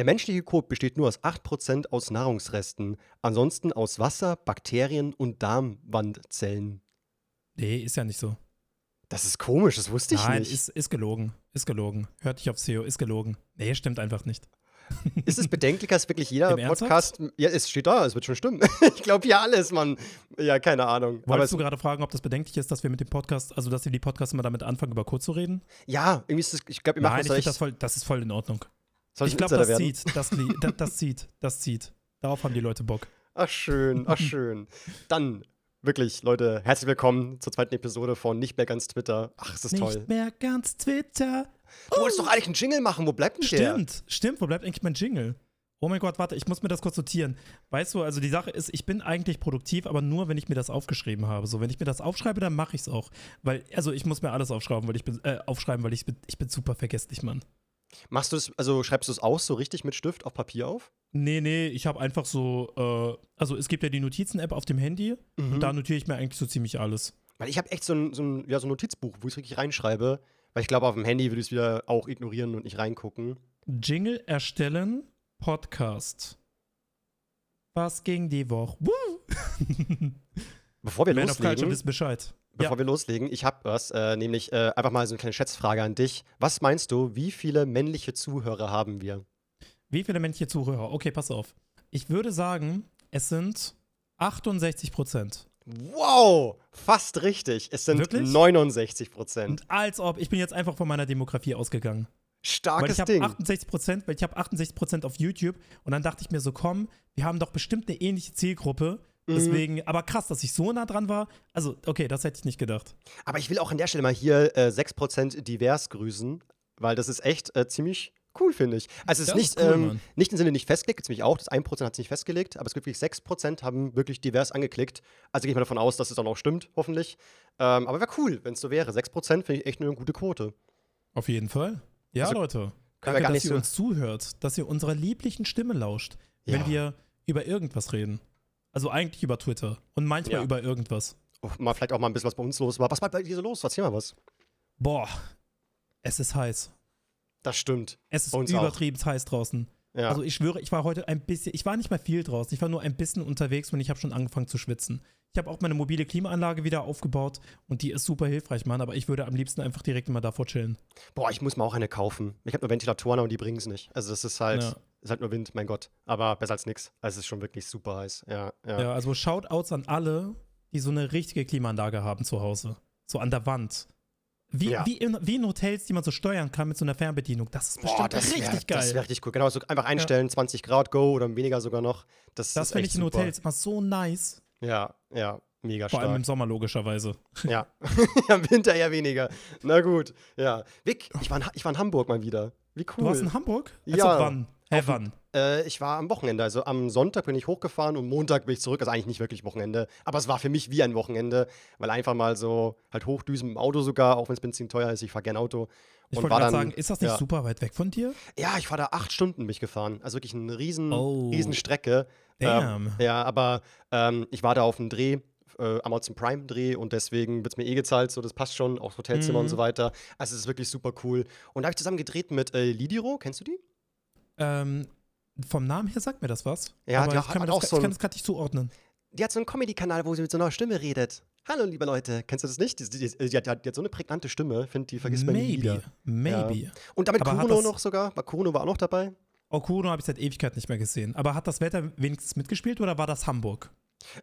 Der menschliche Kot besteht nur aus 8% aus Nahrungsresten, ansonsten aus Wasser, Bakterien und Darmwandzellen. Nee, ist ja nicht so. Das ist komisch, das wusste ich Nein, nicht. ist, ist gelogen. Ist gelogen. Hört dich auf SEO, ist gelogen. Nee, stimmt einfach nicht. Ist es bedenklicher, dass wirklich jeder Im Ernsthaft? Podcast. Ja, es steht da, es wird schon stimmen. ich glaube hier alles, Mann. Ja, keine Ahnung. Wolltest es, du gerade fragen, ob das bedenklich ist, dass wir mit dem Podcast, also dass wir die Podcasts immer damit anfangen, über Kurz zu reden? ja, irgendwie ist es, ich glaube, Nein, das ich finde echt. das voll, das ist voll in Ordnung. Soll Ich ein glaube, das werden? zieht, das, das, das zieht, das zieht. Darauf haben die Leute Bock. Ach schön, ach schön. Dann, wirklich, Leute, herzlich willkommen zur zweiten Episode von Nicht mehr ganz Twitter. Ach, es ist Nicht toll. mehr ganz Twitter. Du wolltest doch eigentlich einen Jingle machen, wo bleibt denn der? Stimmt, stimmt. Wo bleibt eigentlich mein Jingle? Oh mein Gott, warte, ich muss mir das kurz notieren. Weißt du, also die Sache ist, ich bin eigentlich produktiv, aber nur, wenn ich mir das aufgeschrieben habe. So, wenn ich mir das aufschreibe, dann mache ich es auch. Weil, also ich muss mir alles aufschreiben, weil ich bin, äh, aufschreiben, weil ich bin, ich bin super vergesslich, Mann. Machst du es, also schreibst du es aus, so richtig mit Stift auf Papier auf? Nee, nee, ich habe einfach so, äh, also es gibt ja die Notizen-App auf dem Handy Mhm. und da notiere ich mir eigentlich so ziemlich alles. Weil ich habe echt so ein, so, ein, ja, so ein Notizbuch, wo ich es wirklich reinschreibe. Weil ich glaube, auf dem Handy würde ich es wieder auch ignorieren und nicht reingucken. Jingle erstellen, Podcast. Was ging die Woche? Bevor wir Man of loslegen, wissen Bescheid. bevor wir loslegen, ich habe was, äh, nämlich äh, einfach mal so eine kleine Schätzfrage an dich. Was meinst du, wie viele männliche Zuhörer haben wir? Wie viele männliche Zuhörer? Okay, pass auf. Ich würde sagen, es sind 68 Prozent. Wow, fast richtig. Es sind Wirklich? 69 Prozent. Als ob, ich bin jetzt einfach von meiner Demografie ausgegangen. Weil Starkes ich habe Ding. 68 Prozent, weil ich habe 68 Prozent auf YouTube und dann dachte ich mir so, komm, wir haben doch bestimmt eine ähnliche Zielgruppe. Mhm. Deswegen, aber krass, dass ich so nah dran war. Also, okay, das hätte ich nicht gedacht. Aber ich will auch an der Stelle mal hier äh, 6% divers grüßen, weil das ist echt äh, ziemlich cool, finde ich. Also es ist nicht, cool, ähm, nicht im Sinne nicht festgelegt, mich auch, das 1% hat es nicht festgelegt, aber es gibt wirklich 6% haben wirklich divers angeklickt. Also gehe ich mal davon aus, dass es dann auch stimmt, hoffentlich. Ähm, aber wäre cool, wenn es so wäre. 6% finde ich echt eine gute Quote. Auf jeden Fall. Ja, Also, Leute. Danke, dass ihr uns zuhört, dass ihr unserer lieblichen Stimme lauscht, Ja. wenn wir über irgendwas reden. Also eigentlich über Twitter und manchmal Ja. über irgendwas. Oh, mal vielleicht auch mal ein bisschen was bei uns los war. Was war bei dir so los? Erzähl mal was. Boah, es ist heiß. Das stimmt. Es ist uns auch. übertrieben heiß draußen. Ja. Also ich schwöre, ich war heute ein bisschen, ich war nicht mal viel draußen, ich war nur ein bisschen unterwegs und ich habe schon angefangen zu schwitzen. Ich habe auch meine mobile Klimaanlage wieder aufgebaut und die ist super hilfreich, Mann, aber ich würde am liebsten einfach direkt mal davor chillen. Boah, ich muss mal auch eine kaufen. Ich habe nur Ventilatoren, aber die bringen es nicht. Also das ist halt, Ja. Ist halt nur Wind, mein Gott. Aber besser als nix. Also es ist schon wirklich super heiß. Ja, ja. Ja, also Shoutouts an alle, die so eine richtige Klimaanlage haben zu Hause. So an der Wand. Wie, Ja. wie, in, wie in Hotels, die man so steuern kann mit so einer Fernbedienung. Das ist bestimmt richtig wär, geil. Das wäre richtig cool. Genau, so einfach einstellen, 20 Grad, go oder weniger sogar noch. Das, das ist finde ich in super. Hotels immer so nice. Ja, ja, mega Vor allem im stark. Sommer logischerweise. Ja. ja, im Winter eher weniger. Na gut, ja. Vic, ich war in, ich war in Hamburg mal wieder. Wie cool. Du warst in Hamburg? Also Ja. wann? Hä, wann? Äh, ich war am Wochenende, also am Sonntag bin ich hochgefahren und Montag bin ich zurück. Also eigentlich nicht wirklich Wochenende, aber es war für mich wie ein Wochenende, weil einfach mal so halt hochdüsen im Auto sogar, auch wenn es Benzin teuer ist. Ich fahre gern Auto. Ich wollte gerade sagen, ist das nicht ja. super weit weg von dir? Ja, ich war da acht Stunden mich gefahren. Also wirklich eine riesen, Oh. riesen Strecke. Damn. Ähm, ja, aber ähm, ich war da auf einem Dreh, äh, Amazon Prime Dreh und deswegen wird es mir eh gezahlt, so das passt schon, auch Hotelzimmer Mhm. und so weiter. Also es ist wirklich super cool. Und da habe ich zusammen gedreht mit äh, Lidiro, kennst du die? Ähm, vom Namen her sagt mir das was. Ja, aber die ich kann, hat das, auch ich so ein- kann das gerade nicht zuordnen. Die hat so einen Comedy-Kanal, wo sie mit so einer Stimme redet. Hallo, liebe Leute, kennst du das nicht? Die, die, die, hat, die hat so eine prägnante Stimme, finde die vergisst man nie Maybe. wieder. Maybe. Und damit Aber Kuno das- noch sogar, war Kuno war auch noch dabei. Okuno habe ich seit Ewigkeit nicht mehr gesehen. Aber hat das Wetter wenigstens mitgespielt oder war das Hamburg?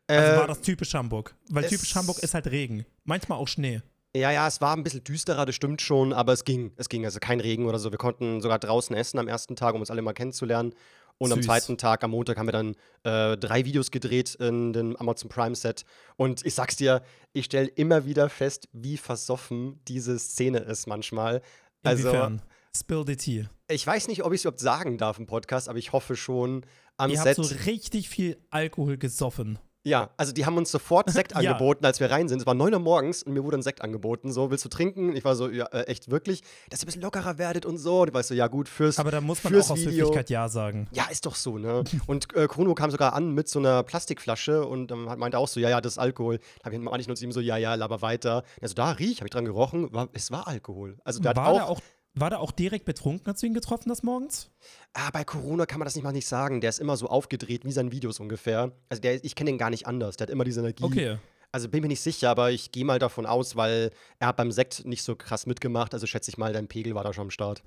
Äh, Also war das typisch Hamburg? Weil typisch Hamburg ist halt Regen. Manchmal auch Schnee. Ja, ja, es war ein bisschen düsterer, das stimmt schon, aber es ging. Es ging, also kein Regen oder so. Wir konnten sogar draußen essen am ersten Tag, um uns alle mal kennenzulernen. Und am Süß. zweiten Tag, am Montag, haben wir dann äh, drei Videos gedreht in dem Amazon Prime Set. Und ich sag's dir, ich stelle immer wieder fest, wie versoffen diese Szene ist manchmal. Also, Inwiefern? Spill the tea. ich weiß nicht, ob ich es überhaupt sagen darf im Podcast, aber ich hoffe schon am Ihr Set. habt so richtig viel Alkohol gesoffen. Ja, also die haben uns sofort Sekt Ja. angeboten, als wir rein sind. Es war 9 Uhr morgens und mir wurde ein Sekt angeboten. So, willst du trinken? Ich war so, ja, äh, echt wirklich, dass ihr ein bisschen lockerer werdet und so. Und ich war so, ja gut, fürs, Aber da muss man auch aus Video. Höflichkeit Ja sagen. Ja, ist doch so, ne? Und äh, Kuno kam sogar an mit so einer Plastikflasche und ähm, meinte auch so, ja, ja, das ist Alkohol. Da habe ich meine ich nur zu ihm so, ja, ja, laber weiter. Also da riech, habe ich dran gerochen, war, es war Alkohol. Also der War hat da auch, auch, war der auch direkt betrunken, als du ihn getroffen hast morgens? Ah, bei Corona kann man das nicht mal nicht sagen. Der ist immer so aufgedreht wie seine Videos ungefähr. Also der, ich kenne den gar nicht anders. Der hat immer diese Energie. Okay. Also bin mir nicht sicher, aber ich gehe mal davon aus, weil er hat beim Sekt nicht so krass mitgemacht. Also schätze ich mal, dein Pegel war da schon am Start.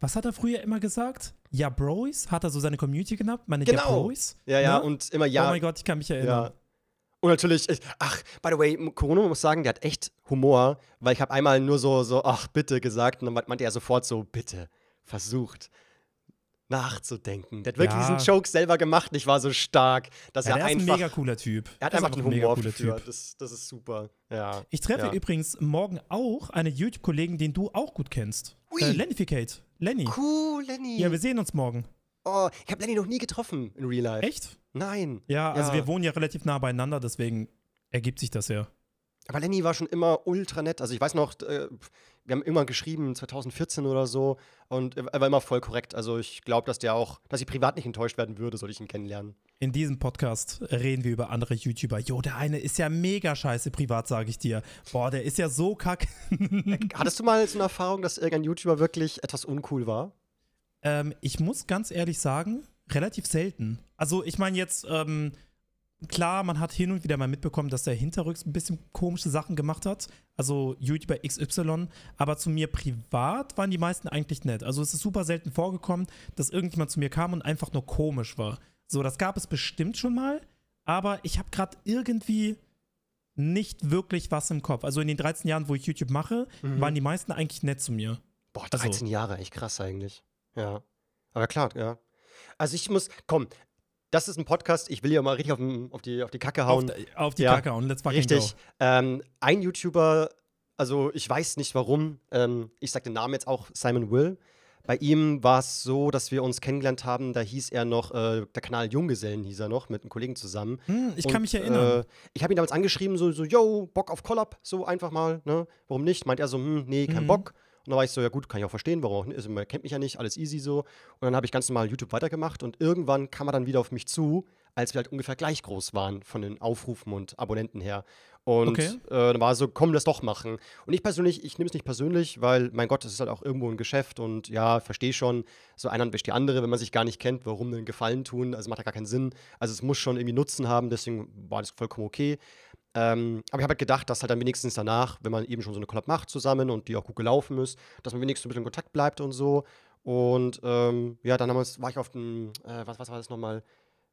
Was hat er früher immer gesagt? Ja, Bros? Hat er so seine Community genannt? Meine Genau. Ja, Bros? Ja, ja, Ne? und immer ja. Oh mein Gott, ich kann mich erinnern. Ja. Und natürlich, ich, ach, by the way, Corona muss sagen, der hat echt Humor, weil ich habe einmal nur so, so, ach, bitte gesagt und dann meinte er sofort so, bitte, versucht nachzudenken. Der hat wirklich Ja. diesen Joke selber gemacht und ich war so stark, dass Ja, er der ist ein einfach, mega cooler Typ. er hat einfach den ein mega Humor cooler für, Typ. das, das ist super, ja. Ich treffe übrigens morgen auch einen YouTube-Kollegen, den du auch gut kennst. Ui. Äh, Lennificate. Lenny. Cool, Lenny. Ja, wir sehen uns morgen. Oh, ich habe Lenny noch nie getroffen in Real Life. Echt? Nein. Ja, also Ja. wir wohnen ja relativ nah beieinander, deswegen ergibt sich das ja. Aber Lenny war schon immer ultra nett. Also ich weiß noch, äh, wir haben immer geschrieben, 2014 oder so. Und er war immer voll korrekt. Also ich glaube, dass der auch, dass ich privat nicht enttäuscht werden würde, sollte ich ihn kennenlernen. In diesem Podcast reden wir über andere YouTuber. Jo, der eine ist ja mega scheiße privat, sage ich dir. Boah, der ist ja so kack. Hattest du mal so eine Erfahrung, dass irgendein YouTuber wirklich etwas uncool war? Ähm, ich muss ganz ehrlich sagen, relativ selten. Also ich meine jetzt, ähm, klar, man hat hin und wieder mal mitbekommen, dass der hinterrücks ein bisschen komische Sachen gemacht hat. Also YouTuber XY. Aber zu mir privat waren die meisten eigentlich nett. Also es ist super selten vorgekommen, dass irgendjemand zu mir kam und einfach nur komisch war. So, das gab es bestimmt schon mal. Aber ich habe gerade irgendwie nicht wirklich was im Kopf. Also in den 13 Jahren, wo ich YouTube mache, Mhm. waren die meisten eigentlich nett zu mir. Boah, Also- 13 Jahre, echt krass eigentlich. Ja. Aber klar, ja. Also ich muss, komm, das ist ein Podcast, ich will ja mal richtig auf, den, auf, die, auf die Kacke hauen. Auf, auf die Ja, Kacke und let's fucking Richtig. Ähm, ein YouTuber, also ich weiß nicht warum, ähm, ich sag den Namen jetzt auch Simon Will. Bei ihm war es so, dass wir uns kennengelernt haben, da hieß er noch, äh, der Kanal Junggesellen hieß er noch, mit einem Kollegen zusammen. Hm, ich kann Und, mich erinnern. Äh, ich habe ihn damals angeschrieben, so, so, yo, Bock auf Collab, so einfach mal, ne? Warum nicht? Meint er so, hm, nee, kein Mhm. Bock. Und dann war ich so, ja gut, kann ich auch verstehen, warum auch nicht. Also, man kennt mich ja nicht, alles easy so. Und dann habe ich ganz normal YouTube weitergemacht und irgendwann kam er dann wieder auf mich zu, als wir halt ungefähr gleich groß waren von den Aufrufen und Abonnenten her. Und Okay. äh, dann war so, komm, lass doch machen. Und ich persönlich, ich nehme es nicht persönlich, weil, mein Gott, das ist halt auch irgendwo ein Geschäft und ja, verstehe schon, so einer wäscht die andere, wenn man sich gar nicht kennt, warum denn Gefallen tun? Also macht ja gar keinen Sinn. Also es muss schon irgendwie Nutzen haben, deswegen war das vollkommen okay. Ähm, aber ich habe halt gedacht, dass halt dann wenigstens danach, wenn man eben schon so eine Collab macht zusammen und die auch gut gelaufen ist, dass man wenigstens ein bisschen in Kontakt bleibt und so. Und ähm, ja, dann wir's- war ich auf dem, äh, was, was war das nochmal?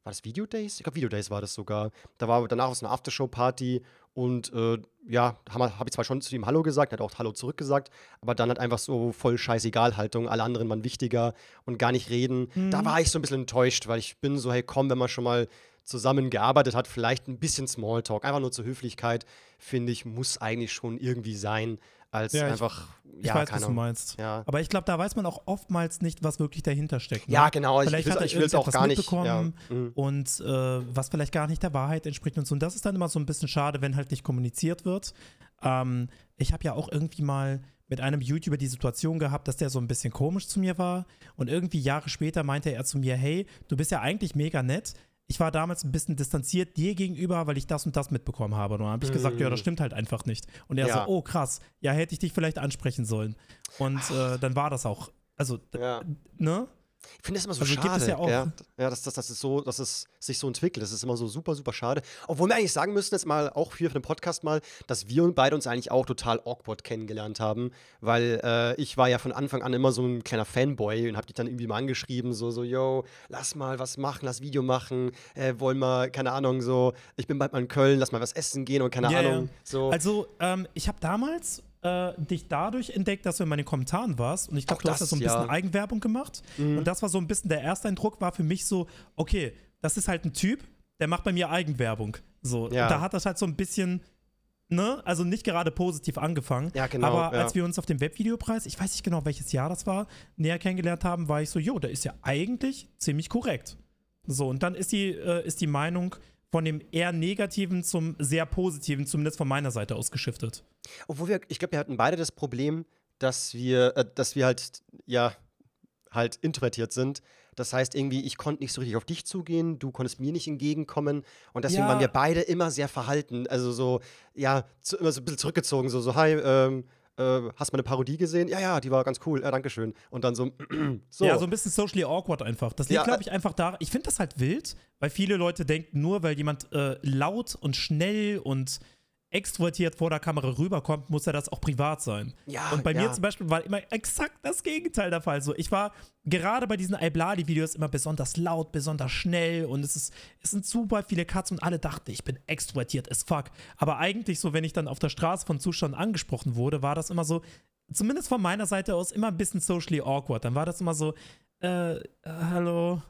War das Video Days? Ich glaube, Video Days war das sogar. Da war danach aus einer Aftershow-Party und äh, ja, habe hab ich zwar schon zu ihm Hallo gesagt, er hat auch Hallo zurückgesagt, aber dann hat einfach so voll Scheißegal-Haltung, alle anderen waren wichtiger und gar nicht reden. Da war ich so ein bisschen enttäuscht, weil ich bin so, hey, komm, wenn man schon mal zusammengearbeitet hat, vielleicht ein bisschen Smalltalk, einfach nur zur Höflichkeit, finde ich, muss eigentlich schon irgendwie sein, als Ja, ich- einfach, Ich ja, weiß, was keine du Ahnung. meinst. Ja. Aber ich glaube, da weiß man auch oftmals nicht, was wirklich dahinter steckt. Ne? Ja, genau. Ich, Vielleicht ich hat er will es auch gar nicht. Ja. mitbekommen Mhm. und äh, was vielleicht gar nicht der Wahrheit entspricht und so. Und das ist dann immer so ein bisschen schade, wenn halt nicht kommuniziert wird. Ähm, ich habe ja auch irgendwie mal mit einem YouTuber die Situation gehabt, dass der so ein bisschen komisch zu mir war. Und irgendwie Jahre später meinte er zu mir, hey, du bist ja eigentlich mega nett. Ich war damals ein bisschen distanziert dir gegenüber, weil ich das und das mitbekommen habe. Und dann habe ich gesagt, ja, das stimmt halt einfach nicht. Und er Ja. so, oh krass, ja, hätte ich dich vielleicht ansprechen sollen. Und äh, dann war das auch. Also, Ja. ne? Ich finde das immer so Also schade. es ja auch- Ja, ja dass, dass, dass, es so, dass es sich so entwickelt. Das ist immer so super, super schade. Obwohl wir eigentlich sagen müssen, jetzt mal auch hier für den Podcast mal, dass wir und beide uns eigentlich auch total awkward kennengelernt haben. Weil äh, ich war ja von Anfang an immer so ein kleiner Fanboy und hab dich dann irgendwie mal angeschrieben, so, so, yo, lass mal was machen, lass Video machen, äh, wollen wir, keine Ahnung, so, ich bin bald mal in Köln, lass mal was essen gehen und keine Ja, ja. Ahnung. So. Also, ähm, ich habe damals äh, dich dadurch entdeckt, dass du in meinen Kommentaren warst. Und ich glaube, du hast da das, so ein bisschen ja. Mhm. Eigenwerbung gemacht. Und das war so ein bisschen der erste Eindruck, war für mich so, okay, das ist halt ein Typ, der macht bei mir Eigenwerbung. So, Ja. und da hat das halt so ein bisschen. Ne? Also nicht gerade positiv angefangen. Ja, genau, Aber ja. als wir uns auf dem Webvideopreis, ich weiß nicht genau, welches Jahr das war, näher kennengelernt haben, war ich so, jo, der ist ja eigentlich ziemlich korrekt. So, und dann ist die, äh, ist die Meinung von dem eher negativen zum sehr positiven, zumindest von meiner Seite aus geschiftet. Obwohl wir, ich glaube, wir hatten beide das Problem, dass wir, äh, dass wir halt, ja, halt introvertiert sind. Das heißt, irgendwie, ich konnte nicht so richtig auf dich zugehen, du konntest mir nicht entgegenkommen. Und deswegen Ja. waren wir beide immer sehr verhalten. Also so, ja, zu, immer so ein bisschen zurückgezogen, so, so, hi, ähm, äh, hast meine Parodie gesehen? Ja, ja, die war ganz cool, ja, Dankeschön. Und dann so, so. Ja, so ein bisschen socially awkward einfach. Das liegt, Ja, glaube ich, einfach da. Ich finde das halt wild, weil viele Leute denken, nur weil jemand äh, laut und schnell und extrovertiert vor der Kamera rüberkommt, muss er das auch privat sein. Ja, und bei ja. mir zum Beispiel war immer exakt das Gegenteil der Fall. So, ich war gerade bei diesen Ibladi-Videos immer besonders laut, besonders schnell und es, ist, es sind super viele Cuts und alle dachten, ich bin extrovertiert as fuck. Aber eigentlich so, wenn ich dann auf der Straße von Zuschauern angesprochen wurde, war das immer so, zumindest von meiner Seite aus, immer ein bisschen socially awkward. Dann war das immer so, äh, äh, hallo,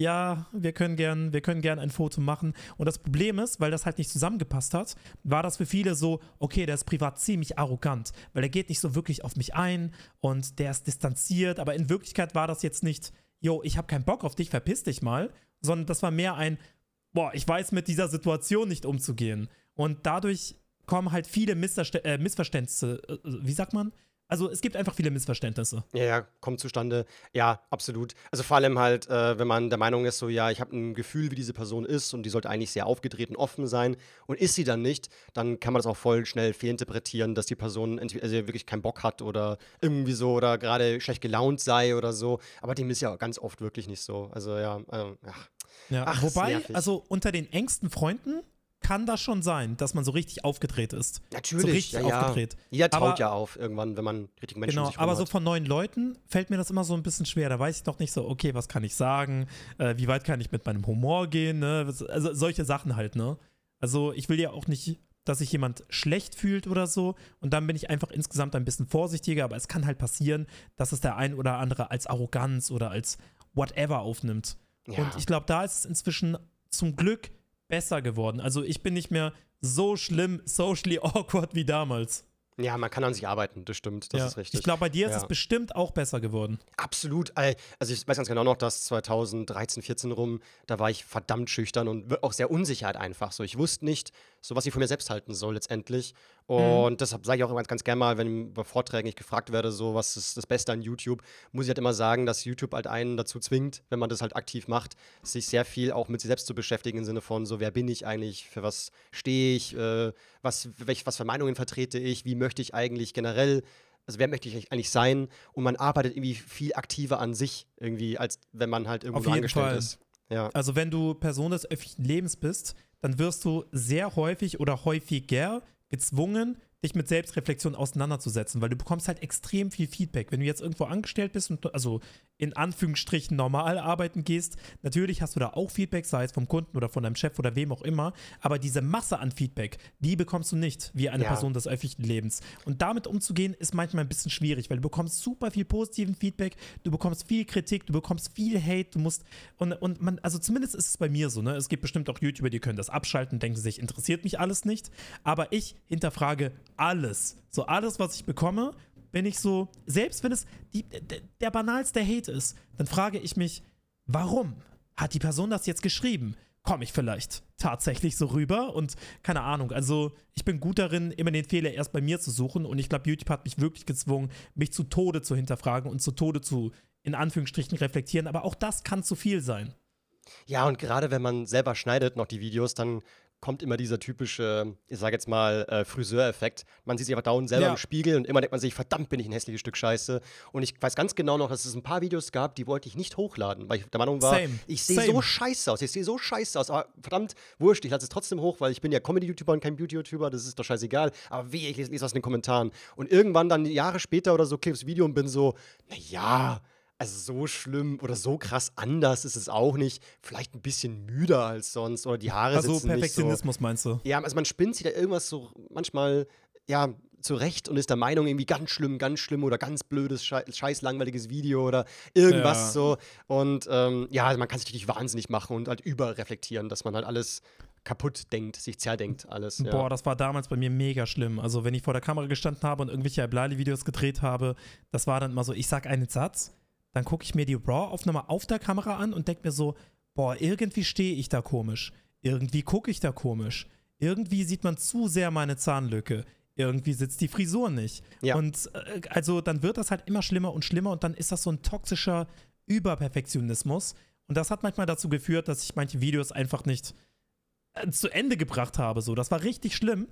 ja, wir können gern, wir können gern ein Foto machen. Und das Problem ist, weil das halt nicht zusammengepasst hat, war das für viele so, okay, der ist privat ziemlich arrogant, weil er geht nicht so wirklich auf mich ein und der ist distanziert, aber in Wirklichkeit war das jetzt nicht, yo, ich habe keinen Bock auf dich, verpiss dich mal, sondern das war mehr ein, boah, ich weiß mit dieser Situation nicht umzugehen. Und dadurch kommen halt viele äh, Missverständnisse, äh, wie sagt man? Also es gibt einfach viele Missverständnisse. Ja, ja, kommt zustande. Ja, absolut. Also vor allem halt, äh, wenn man der Meinung ist, so, ja, ich habe ein Gefühl, wie diese Person ist und die sollte eigentlich sehr aufgedreht und offen sein und ist sie dann nicht, dann kann man das auch voll schnell fehlinterpretieren, dass die Person entweder also wirklich keinen Bock hat oder irgendwie so oder gerade schlecht gelaunt sei oder so. Aber dem ist ja ganz oft wirklich nicht so. Also ja, äh, ach, Ja, Ach, wobei, also unter den engsten Freunden kann das schon sein, dass man so richtig aufgedreht ist. natürlich. So richtig ja, ja. aufgedreht. Jeder taut Aber- ja auf irgendwann, wenn man richtig Menschen um Genau, rum aber so von neuen Leuten fällt mir das immer so ein bisschen schwer. Da weiß ich noch nicht so, okay, was kann ich sagen? Äh, wie weit kann ich mit meinem Humor gehen? Ne? Also solche Sachen halt, ne? Also ich will ja auch nicht, dass sich jemand schlecht fühlt oder so. Und dann bin ich einfach insgesamt ein bisschen vorsichtiger. Aber es kann halt passieren, dass es der ein oder andere als Arroganz oder als whatever aufnimmt. Ja. Und ich glaube, da ist es inzwischen zum Glück besser geworden. Also ich bin nicht mehr so schlimm socially awkward wie damals. ja, man kann an sich arbeiten, das stimmt, das ja. ist richtig. Ich glaube, bei dir ist Ja. es bestimmt auch besser geworden. Absolut. Also ich weiß ganz genau noch, dass 2013, 14 rum, da war ich verdammt schüchtern und auch sehr unsicher halt einfach. So, ich wusste nicht, so was ich von mir selbst halten soll letztendlich. Und deshalb sage ich auch immer ganz gerne mal, wenn bei Vorträgen ich gefragt werde, so was ist das Beste an YouTube, muss ich halt immer sagen, dass YouTube halt einen dazu zwingt, wenn man das halt aktiv macht, sich sehr viel auch mit sich selbst zu beschäftigen im Sinne von so, wer bin ich eigentlich, für was stehe ich, äh, was, welch, was für Meinungen vertrete ich, wie möchte ich eigentlich generell also wer möchte ich eigentlich sein? Und man arbeitet irgendwie viel aktiver an sich, irgendwie, als wenn man halt irgendwo Auf angestellt Fall. ist. Ja. Also wenn du Person des öffentlichen Lebens bist, dann wirst du sehr häufig oder häufiger gezwungen, dich mit Selbstreflexion auseinanderzusetzen, weil du bekommst halt extrem viel Feedback. Wenn du jetzt irgendwo angestellt bist und also in Anführungsstrichen normal arbeiten gehst, natürlich hast du da auch Feedback, sei es vom Kunden oder von deinem Chef oder wem auch immer, aber diese Masse an Feedback, die bekommst du nicht wie eine Ja. Person des öffentlichen Lebens. Und damit umzugehen ist manchmal ein bisschen schwierig, weil du bekommst super viel positiven Feedback, du bekommst viel Kritik, du bekommst viel Hate, du musst und, und man, also zumindest ist es bei mir so, ne? Es gibt bestimmt auch YouTuber, die können das abschalten, denken sich, interessiert mich alles nicht. Aber ich hinterfrage alles. So alles, was ich bekomme, bin ich so, selbst wenn es die, der, der banalste Hate ist, dann frage ich mich, warum hat die Person das jetzt geschrieben? Komme ich vielleicht tatsächlich so rüber? Und keine Ahnung, also ich bin gut darin, immer den Fehler erst bei mir zu suchen. Und ich glaube, YouTube hat mich wirklich gezwungen, mich zu Tode zu hinterfragen und zu Tode zu, in Anführungsstrichen, reflektieren. Aber auch das kann zu viel sein. ja, und gerade wenn man selber schneidet noch die Videos, dann kommt immer dieser typische, ich sage jetzt mal, äh, Friseureffekt. Man sieht sich einfach dauernd selber Ja. im Spiegel und immer denkt man sich, verdammt, bin ich ein hässliches Stück Scheiße. Und ich weiß ganz genau noch, dass es ein paar Videos gab, die wollte ich nicht hochladen, weil ich der Meinung war, Same. ich sehe so scheiße aus, ich sehe so scheiße aus. Aber verdammt, wurscht, ich lasse es trotzdem hoch, weil ich bin ja Comedy-YouTuber und kein Beauty-YouTuber, das ist doch scheißegal. Aber wie, ich lese, lese was in den Kommentaren. Und irgendwann dann Jahre später oder so, okay, das Video und bin so, naja, also so schlimm oder so krass anders ist es auch nicht. Vielleicht ein bisschen müder als sonst oder die Haare Also sitzen nicht so. Perfektionismus meinst du? Ja, also man spinnt sich da irgendwas so manchmal, ja, zurecht und ist der Meinung, irgendwie ganz schlimm, ganz schlimm oder ganz blödes, schei scheiß langweiliges Video oder irgendwas Ja. so. Und ähm, ja, also man kann sich natürlich wahnsinnig machen und halt überreflektieren, dass man halt alles kaputt denkt, sich zerdenkt, alles. Ja. Boah, das war damals bei mir mega schlimm. Also, wenn ich vor der Kamera gestanden habe und irgendwelche Iblali-Videos gedreht habe, das war dann immer so, ich sag einen Satz, dann gucke ich mir die RAW-Aufnahme auf der Kamera an und denke mir so, boah, irgendwie stehe ich da komisch. Irgendwie gucke ich da komisch. Irgendwie sieht man zu sehr meine Zahnlücke. Irgendwie sitzt die Frisur nicht. Ja. Und äh, also dann wird das halt immer schlimmer und schlimmer und dann ist das so ein toxischer Überperfektionismus. Und das hat manchmal dazu geführt, dass ich manche Videos einfach nicht äh, zu Ende gebracht habe. So, das war richtig schlimm.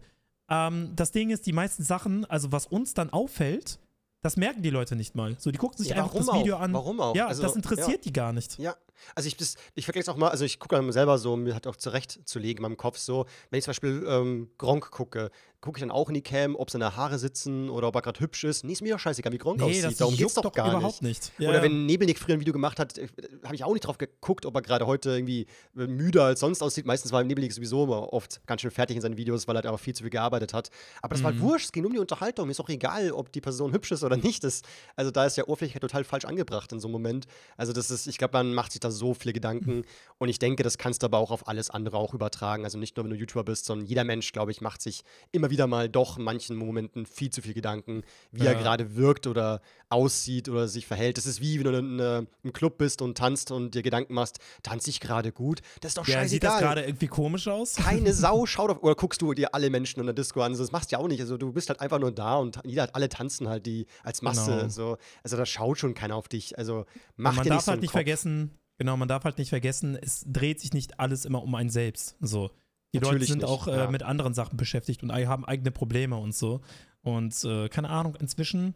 ähm, das Ding ist, die meisten Sachen, also was uns dann auffällt, das merken die Leute nicht mal. So, die gucken sich Ja, einfach das Video auch? an. Warum auch? Ja, Also, das interessiert ja. die gar nicht. Ja, also ich, das- ich vergleiche es auch mal, also ich gucke dann selber so, mir hat auch zurechtzulegen in meinem Kopf so, wenn ich zum Beispiel ähm, Gronk gucke, gucke ich dann auch in die Cam, ob seine Haare sitzen oder ob er gerade hübsch ist. Nee, ist mir doch scheißegal, wie Gronk Nee, aussieht. das Darum geht's doch gar überhaupt nicht. nicht. Ja, Oder wenn Nebelnick früher ein Video gemacht hat, äh, habe ich auch nicht drauf geguckt, ob er gerade heute irgendwie äh, müder als sonst aussieht. Meistens war Nebelnick sowieso immer oft ganz schön fertig in seinen Videos, weil er halt einfach viel zu viel gearbeitet hat. Aber das war Mhm. halt wurscht, es ging um die Unterhaltung. Mir ist auch egal, ob die Person hübsch ist oder nicht. Das, also da ist ja Oberflächlichkeit total falsch angebracht in so einem Moment. Also das ist, ich glaube, man macht sich da so viele Gedanken. Und ich denke, das kannst du aber auch auf alles andere auch übertragen. Also nicht nur, wenn du YouTuber bist, sondern jeder Mensch, glaube ich, macht sich immer wieder mal doch in manchen Momenten viel zu viel Gedanken, wie er Ja. gerade wirkt oder aussieht oder sich verhält. Das ist wie, wenn du in, äh, im Club bist und tanzt und dir Gedanken machst, tanze ich gerade gut? Das ist doch ja, sieht das scheißegal. gerade irgendwie komisch aus? Keine Sau schaut auf, oder guckst du dir alle Menschen in der Disco an. Also das machst du ja auch nicht. Also du bist halt einfach nur da und jeder hat alle tanzen halt die als Masse. Genau. So. Also da schaut schon keiner auf dich. Also mach man dir darf nicht so halt nicht Kopf. vergessen, genau, man darf halt nicht vergessen, es dreht sich nicht alles immer um einen selbst. So. Die Leute Natürlich sind nicht, auch äh, ja. mit anderen Sachen beschäftigt und haben eigene Probleme und so. Und äh, keine Ahnung, inzwischen,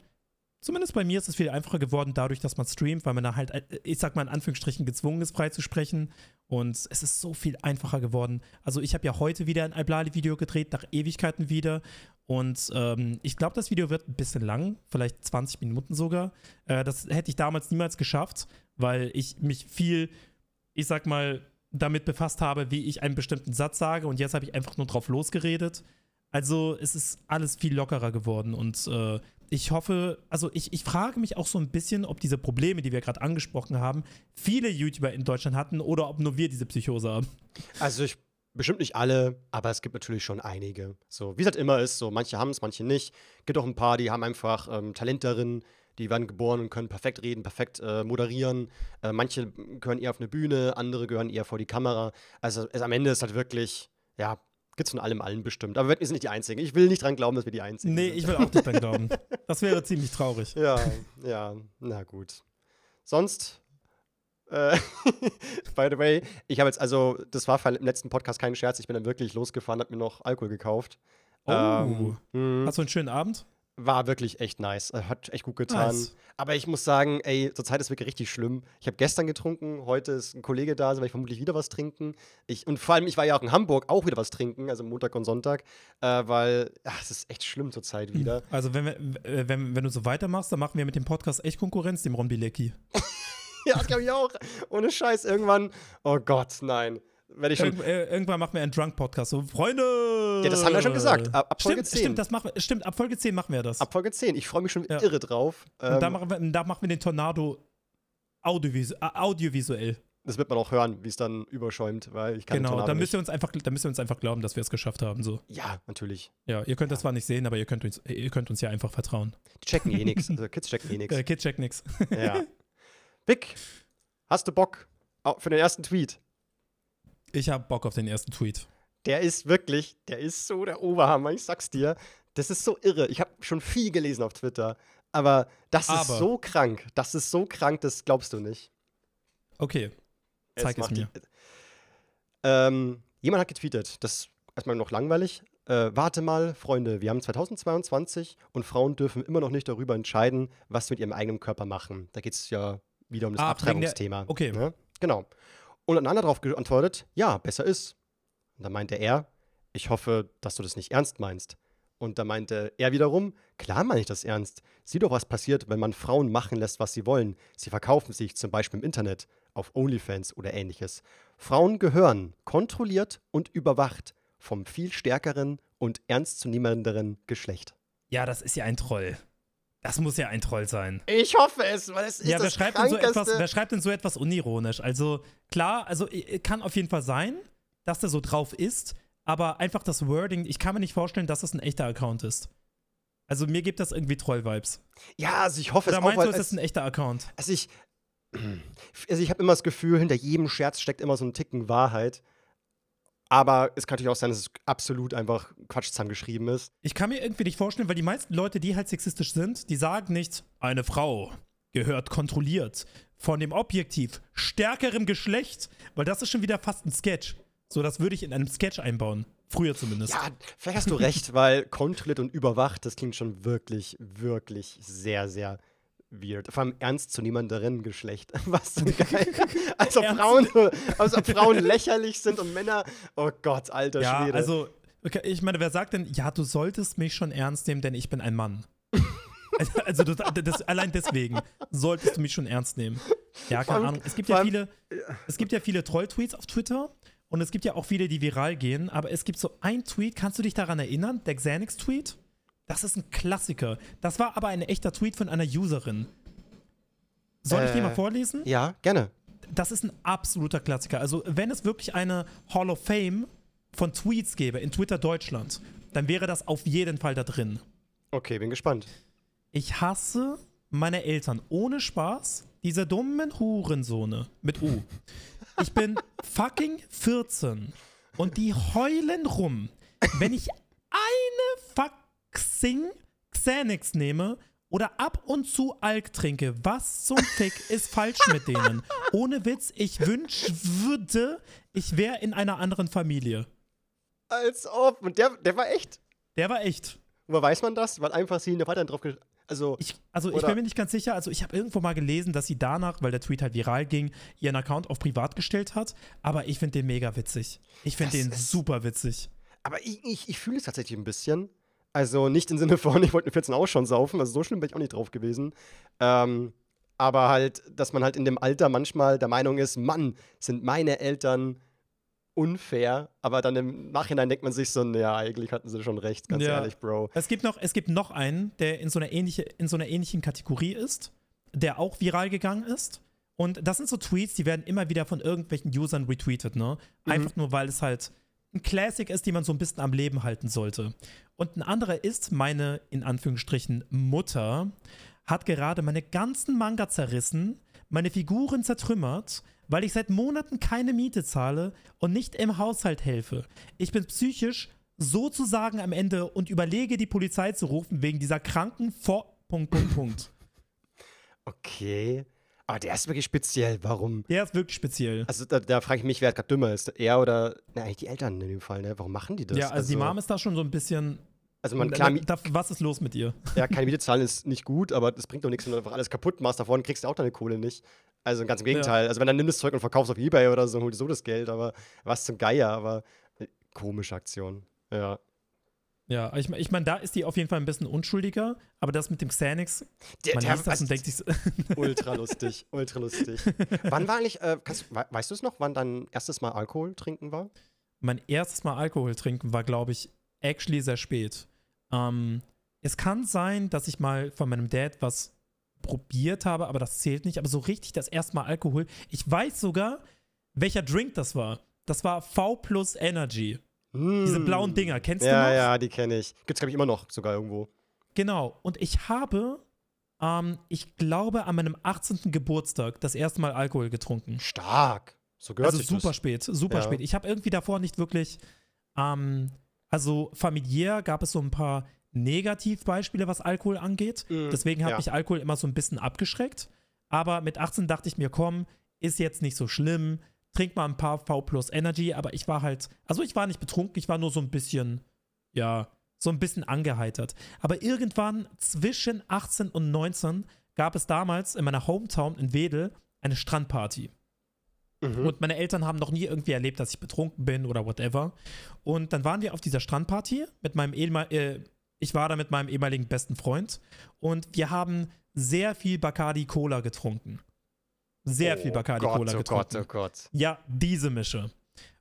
zumindest bei mir ist es viel einfacher geworden, dadurch, dass man streamt, weil man da halt, äh, ich sag mal in Anführungsstrichen, gezwungen ist, frei zu sprechen. Und es ist so viel einfacher geworden. Also ich habe ja heute wieder ein Iblali-Video gedreht, nach Ewigkeiten wieder. Und ähm, ich glaube, das Video wird ein bisschen lang, vielleicht 20 Minuten sogar. Äh, das hätte ich damals niemals geschafft, weil ich mich viel, ich sag mal, damit befasst habe, wie ich einen bestimmten Satz sage. Und jetzt habe ich einfach nur drauf losgeredet. Also es ist alles viel lockerer geworden. Und äh, ich hoffe, also ich, ich frage mich auch so ein bisschen, ob diese Probleme, die wir gerade angesprochen haben, viele YouTuber in Deutschland hatten oder ob nur wir diese Psychose haben. Also ich bestimmt nicht alle, aber es gibt natürlich schon einige. So, wie es halt immer ist, so manche haben es, manche nicht. Gibt auch ein paar, die haben einfach ähm, Talent darin, die werden geboren und können perfekt reden, perfekt äh, moderieren. Äh, manche gehören eher auf eine Bühne, andere gehören eher vor die Kamera. Also es, am Ende ist halt wirklich, ja, gibt es von allem allen bestimmt. Aber wir sind nicht die Einzigen. Ich will nicht dran glauben, dass wir die Einzigen Nee, sind. ich will auch nicht dran glauben. Das wäre ziemlich traurig. Ja, ja, na gut. Sonst, äh, by the way, ich habe jetzt, also, das war im letzten Podcast kein Scherz, ich bin dann wirklich losgefahren, habe mir noch Alkohol gekauft. Oh. Ähm, mh, Hast du einen schönen Abend? War wirklich echt nice. Äh, Hat echt gut getan. Nice. Aber ich muss sagen, ey, zur Zeit ist wirklich richtig schlimm. Ich habe gestern getrunken, heute ist ein Kollege da, so werde ich vermutlich wieder was trinken. Ich, und vor allem, ich war ja auch in Hamburg auch wieder was trinken, also Montag und Sonntag, äh, weil ach, es ist echt schlimm zur Zeit wieder. Also, wenn, wir, wenn, wenn du so weitermachst, dann machen wir mit dem Podcast echt Konkurrenz, dem Ron Bilecki. ja, das glaube ich auch. Ohne Scheiß, irgendwann, oh Gott, nein. Werde ich schon. Irgend, äh, irgendwann machen wir einen Drunk-Podcast. So, Freunde! Ja, das haben wir schon gesagt. Ab, ab Folge Stimmt, 10. stimmt, das machen wir, stimmt, ab Folge 10 machen wir das. ab Folge 10. Ich freue mich schon Ja. irre drauf. Ähm, Und da machen, wir, da machen wir den Tornado audiovisu äh, audiovisuell. das wird man auch hören, wie es dann überschäumt, weil ich kann Genau, da müsst, nicht. ihr uns einfach, da müsst ihr uns einfach glauben, dass wir es geschafft haben. So. Ja, natürlich. Ja, ihr könnt das zwar nicht sehen, aber ihr könnt uns, ihr könnt uns ja einfach vertrauen. Die checken eh nichts. Also Kids checken eh nichts. Äh, Kids check nix. Ja. Vic, hast du Bock für den ersten Tweet? Ich habe Bock auf den ersten Tweet. Der ist wirklich, der ist so der Oberhammer, ich sag's dir. Das ist so irre. Ich habe schon viel gelesen auf Twitter, aber das ist Aber- so krank. Das ist so krank, das glaubst du nicht. Okay, Zeig es macht mir. die- Ähm, jemand hat getweetet, das ist erstmal noch langweilig. Äh, warte mal, Freunde, wir haben 2022 und Frauen dürfen immer noch nicht darüber entscheiden, was sie mit ihrem eigenen Körper machen. Da geht es ja wieder um das Ah, Abtreibungsthema. okay. Ne? Genau. Und ein anderer darauf geantwortet, ja, besser ist. Und da meinte er, ich hoffe, dass du das nicht ernst meinst. Und da meinte er wiederum, klar meine ich das ernst. Sieh doch, was passiert, wenn man Frauen machen lässt, was sie wollen. Sie verkaufen sich zum Beispiel im Internet, auf OnlyFans oder ähnliches. Frauen gehören kontrolliert und überwacht vom viel stärkeren und ernstzunehmenderen Geschlecht. Ja, das ist ja ein Troll. Das muss ja ein Troll sein. Ich hoffe es, weil es ist ja, wer das schreibt, denn so etwas, wer schreibt denn so etwas unironisch? Also, klar, also kann auf jeden Fall sein, dass der so drauf ist, aber einfach das Wording, ich kann mir nicht vorstellen, dass das ein echter Account ist. Also, mir gibt das irgendwie Troll-Vibes. Ja, also ich hoffe Oder es auch, meinst du, weil es es, ist ein echter Account? Also ich, also ich habe immer das Gefühl, hinter jedem Scherz steckt immer so ein Ticken Wahrheit. Aber es kann natürlich auch sein, dass es absolut einfach Quatsch zusammengeschrieben ist. Ich kann mir irgendwie nicht vorstellen, weil die meisten Leute, die halt sexistisch sind, die sagen nicht, eine Frau gehört kontrolliert von dem objektiv stärkeren Geschlecht, weil das ist schon wieder fast ein Sketch. So, das würde ich in einem Sketch einbauen. Früher zumindest. Ja, vielleicht hast du recht, weil kontrolliert und überwacht, das klingt schon wirklich, wirklich sehr, sehr weird. Vor allem ernstzunehmenderen Geschlecht. Was so geil. Als ob, Frauen, als ob Frauen lächerlich sind und Männer. Oh Gott, alter ja, Schwede. also, okay, ich meine, wer sagt denn, ja, du solltest mich schon ernst nehmen, denn ich bin ein Mann? also, das, das, allein deswegen solltest du mich schon ernst nehmen. Ja, keine Ahnung. Es gibt ja viele, es gibt ja viele Troll-Tweets auf Twitter. Und es gibt ja auch viele, die viral gehen, aber es gibt so ein Tweet, kannst du dich daran erinnern? Der Xanix-Tweet? Das ist ein Klassiker. Das war aber ein echter Tweet von einer Userin. Soll ich äh, den mal vorlesen? Ja, gerne. Das ist ein absoluter Klassiker. Also, wenn es wirklich eine Hall of Fame von Tweets gäbe in Twitter Deutschland, dann wäre das auf jeden Fall da drin. Okay, bin gespannt. Ich hasse meine Eltern ohne Spaß, diese dummen Hurensohne mit U. Ich bin fucking 14 und die heulen rum, wenn ich eine fucking Xanax nehme oder ab und zu Alk trinke. Was zum Fick ist falsch mit denen? Ohne Witz, ich wünschte, ich wäre in einer anderen Familie. Als ob. Und der, der war echt. Der war echt. Woher weiß man das? Weil einfach sie eine weiter drauf also, ich, also ich bin mir nicht ganz sicher. Also ich habe irgendwo mal gelesen, dass sie danach, weil der Tweet halt viral ging, ihren Account auf privat gestellt hat. Aber ich finde den mega witzig. Ich finde den super witzig. Aber ich, ich, ich fühle es tatsächlich ein bisschen. Also nicht im Sinne von, ich wollte mit 14 auch schon saufen. Also so schlimm bin ich auch nicht drauf gewesen. Ähm, aber halt, dass man halt in dem Alter manchmal der Meinung ist, Mann, sind meine Eltern unfair, aber dann im Nachhinein denkt man sich so, ja, eigentlich hatten sie schon recht, ganz ja. ehrlich, Bro. Es gibt, noch, es gibt noch einen, der in so, einer ähnliche, in so einer ähnlichen Kategorie ist, der auch viral gegangen ist. Und das sind so Tweets, die werden immer wieder von irgendwelchen Usern retweetet, ne? Mhm. Einfach nur, weil es halt ein Classic ist, die man so ein bisschen am Leben halten sollte. Und ein anderer ist meine, in Anführungsstrichen, Mutter, hat gerade meine ganzen Manga zerrissen, meine Figuren zertrümmert, weil ich seit Monaten keine Miete zahle und nicht im Haushalt helfe. Ich bin psychisch sozusagen am Ende und überlege, die Polizei zu rufen wegen dieser kranken Vor. Punkt, Punkt, Punkt. Okay. Aber der ist wirklich speziell. Warum? Der ist wirklich speziell. Also da, da frage ich mich, wer gerade dümmer ist. Er oder, na, eigentlich die Eltern in dem Fall, ne? Warum machen die das? Ja, also, also die Mom ist da schon so ein bisschen also man, klar, da, was ist los mit ihr? Ja, keine Miete zahlen ist nicht gut, aber das bringt doch nichts, wenn du einfach alles kaputt machst. Davon kriegst du auch deine Kohle nicht. Also ganz im Gegenteil. Ja. Also wenn dann nimm das Zeug und verkaufst auf Ebay oder so, hol dir so das Geld, aber was zum Geier, aber äh, komische Aktion. Ja. Ja, ich, ich meine, da ist die auf jeden Fall ein bisschen unschuldiger, aber das mit dem Xanax, der, man der, liest das und denkt sich so Ultra lustig, ultra lustig. wann war eigentlich, äh, kannst, weißt du es noch, wann dein erstes Mal Alkohol trinken war? Mein erstes Mal Alkohol trinken war, glaube ich, actually sehr spät. Ähm, es kann sein, dass ich mal von meinem Dad was probiert habe, aber das zählt nicht. Aber so richtig das erste Mal Alkohol. Ich weiß sogar, welcher Drink das war. Das war V plus Energy. Mm. Diese blauen Dinger, kennst ja, du noch? Ja, ja, die kenne ich. Gibt's, glaube ich, immer noch sogar irgendwo. Genau. Und ich habe, ähm, ich glaube, an meinem 18. Geburtstag das erste Mal Alkohol getrunken. Stark. So gehört also super das. spät, super ja. spät. Ich habe irgendwie davor nicht wirklich ähm, also familiär gab es so ein paar Negativbeispiele, was Alkohol angeht. Mhm, Deswegen hat ja. mich Alkohol immer so ein bisschen abgeschreckt. Aber mit 18 dachte ich mir, komm, ist jetzt nicht so schlimm. Trink mal ein paar V plus Energy. Aber ich war halt, also ich war nicht betrunken, ich war nur so ein bisschen, ja, so ein bisschen angeheitert. Aber irgendwann zwischen 18 und 19 gab es damals in meiner Hometown in Wedel eine Strandparty. Mhm. Und meine Eltern haben noch nie irgendwie erlebt, dass ich betrunken bin oder whatever. Und dann waren wir auf dieser Strandparty mit meinem äh, ich war da mit meinem ehemaligen besten Freund und wir haben sehr viel Bacardi Cola getrunken. Sehr oh viel Bacardi Gott, Cola getrunken. Oh Gott, oh Gott. Ja, diese Mische.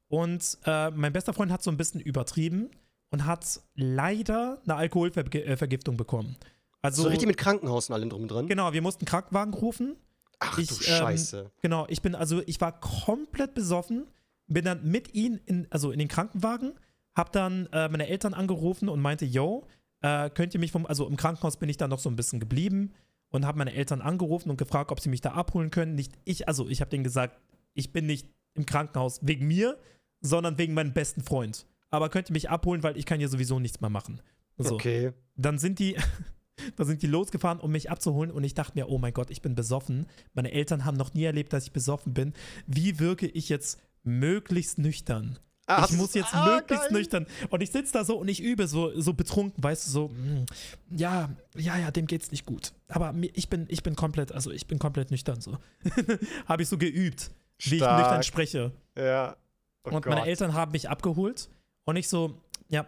Und äh, mein bester Freund hat so ein bisschen übertrieben und hat leider eine Alkoholvergiftung bekommen. Also, so richtig mit Krankenhaus und allem drum dran? Genau, wir mussten Krankenwagen rufen Ach ich, du Scheiße. Ähm, genau, ich bin, also ich war komplett besoffen, bin dann mit ihm in, also in den Krankenwagen, hab dann äh, meine Eltern angerufen und meinte, yo, äh, könnt ihr mich vom, also im Krankenhaus bin ich dann noch so ein bisschen geblieben und habe meine Eltern angerufen und gefragt, ob sie mich da abholen können. Nicht ich, also ich habe denen gesagt, ich bin nicht im Krankenhaus wegen mir, sondern wegen meinem besten Freund. Aber könnt ihr mich abholen, weil ich kann hier sowieso nichts mehr machen. So. Okay. Dann sind die, Da sind die losgefahren, um mich abzuholen und ich dachte mir, oh mein Gott, ich bin besoffen. Meine Eltern haben noch nie erlebt, dass ich besoffen bin. Wie wirke ich jetzt möglichst nüchtern? Ah, ich muss jetzt ah, möglichst geil. nüchtern. Und ich sitze da so und ich übe so, so betrunken, weißt du, so, mm, ja, ja, ja, dem geht's nicht gut. Aber mir, ich bin, ich bin komplett, also ich bin komplett nüchtern so. Habe ich so geübt, wie ich Stark. nüchtern spreche. Ja. Oh und Gott. meine Eltern haben mich abgeholt und ich so, ja,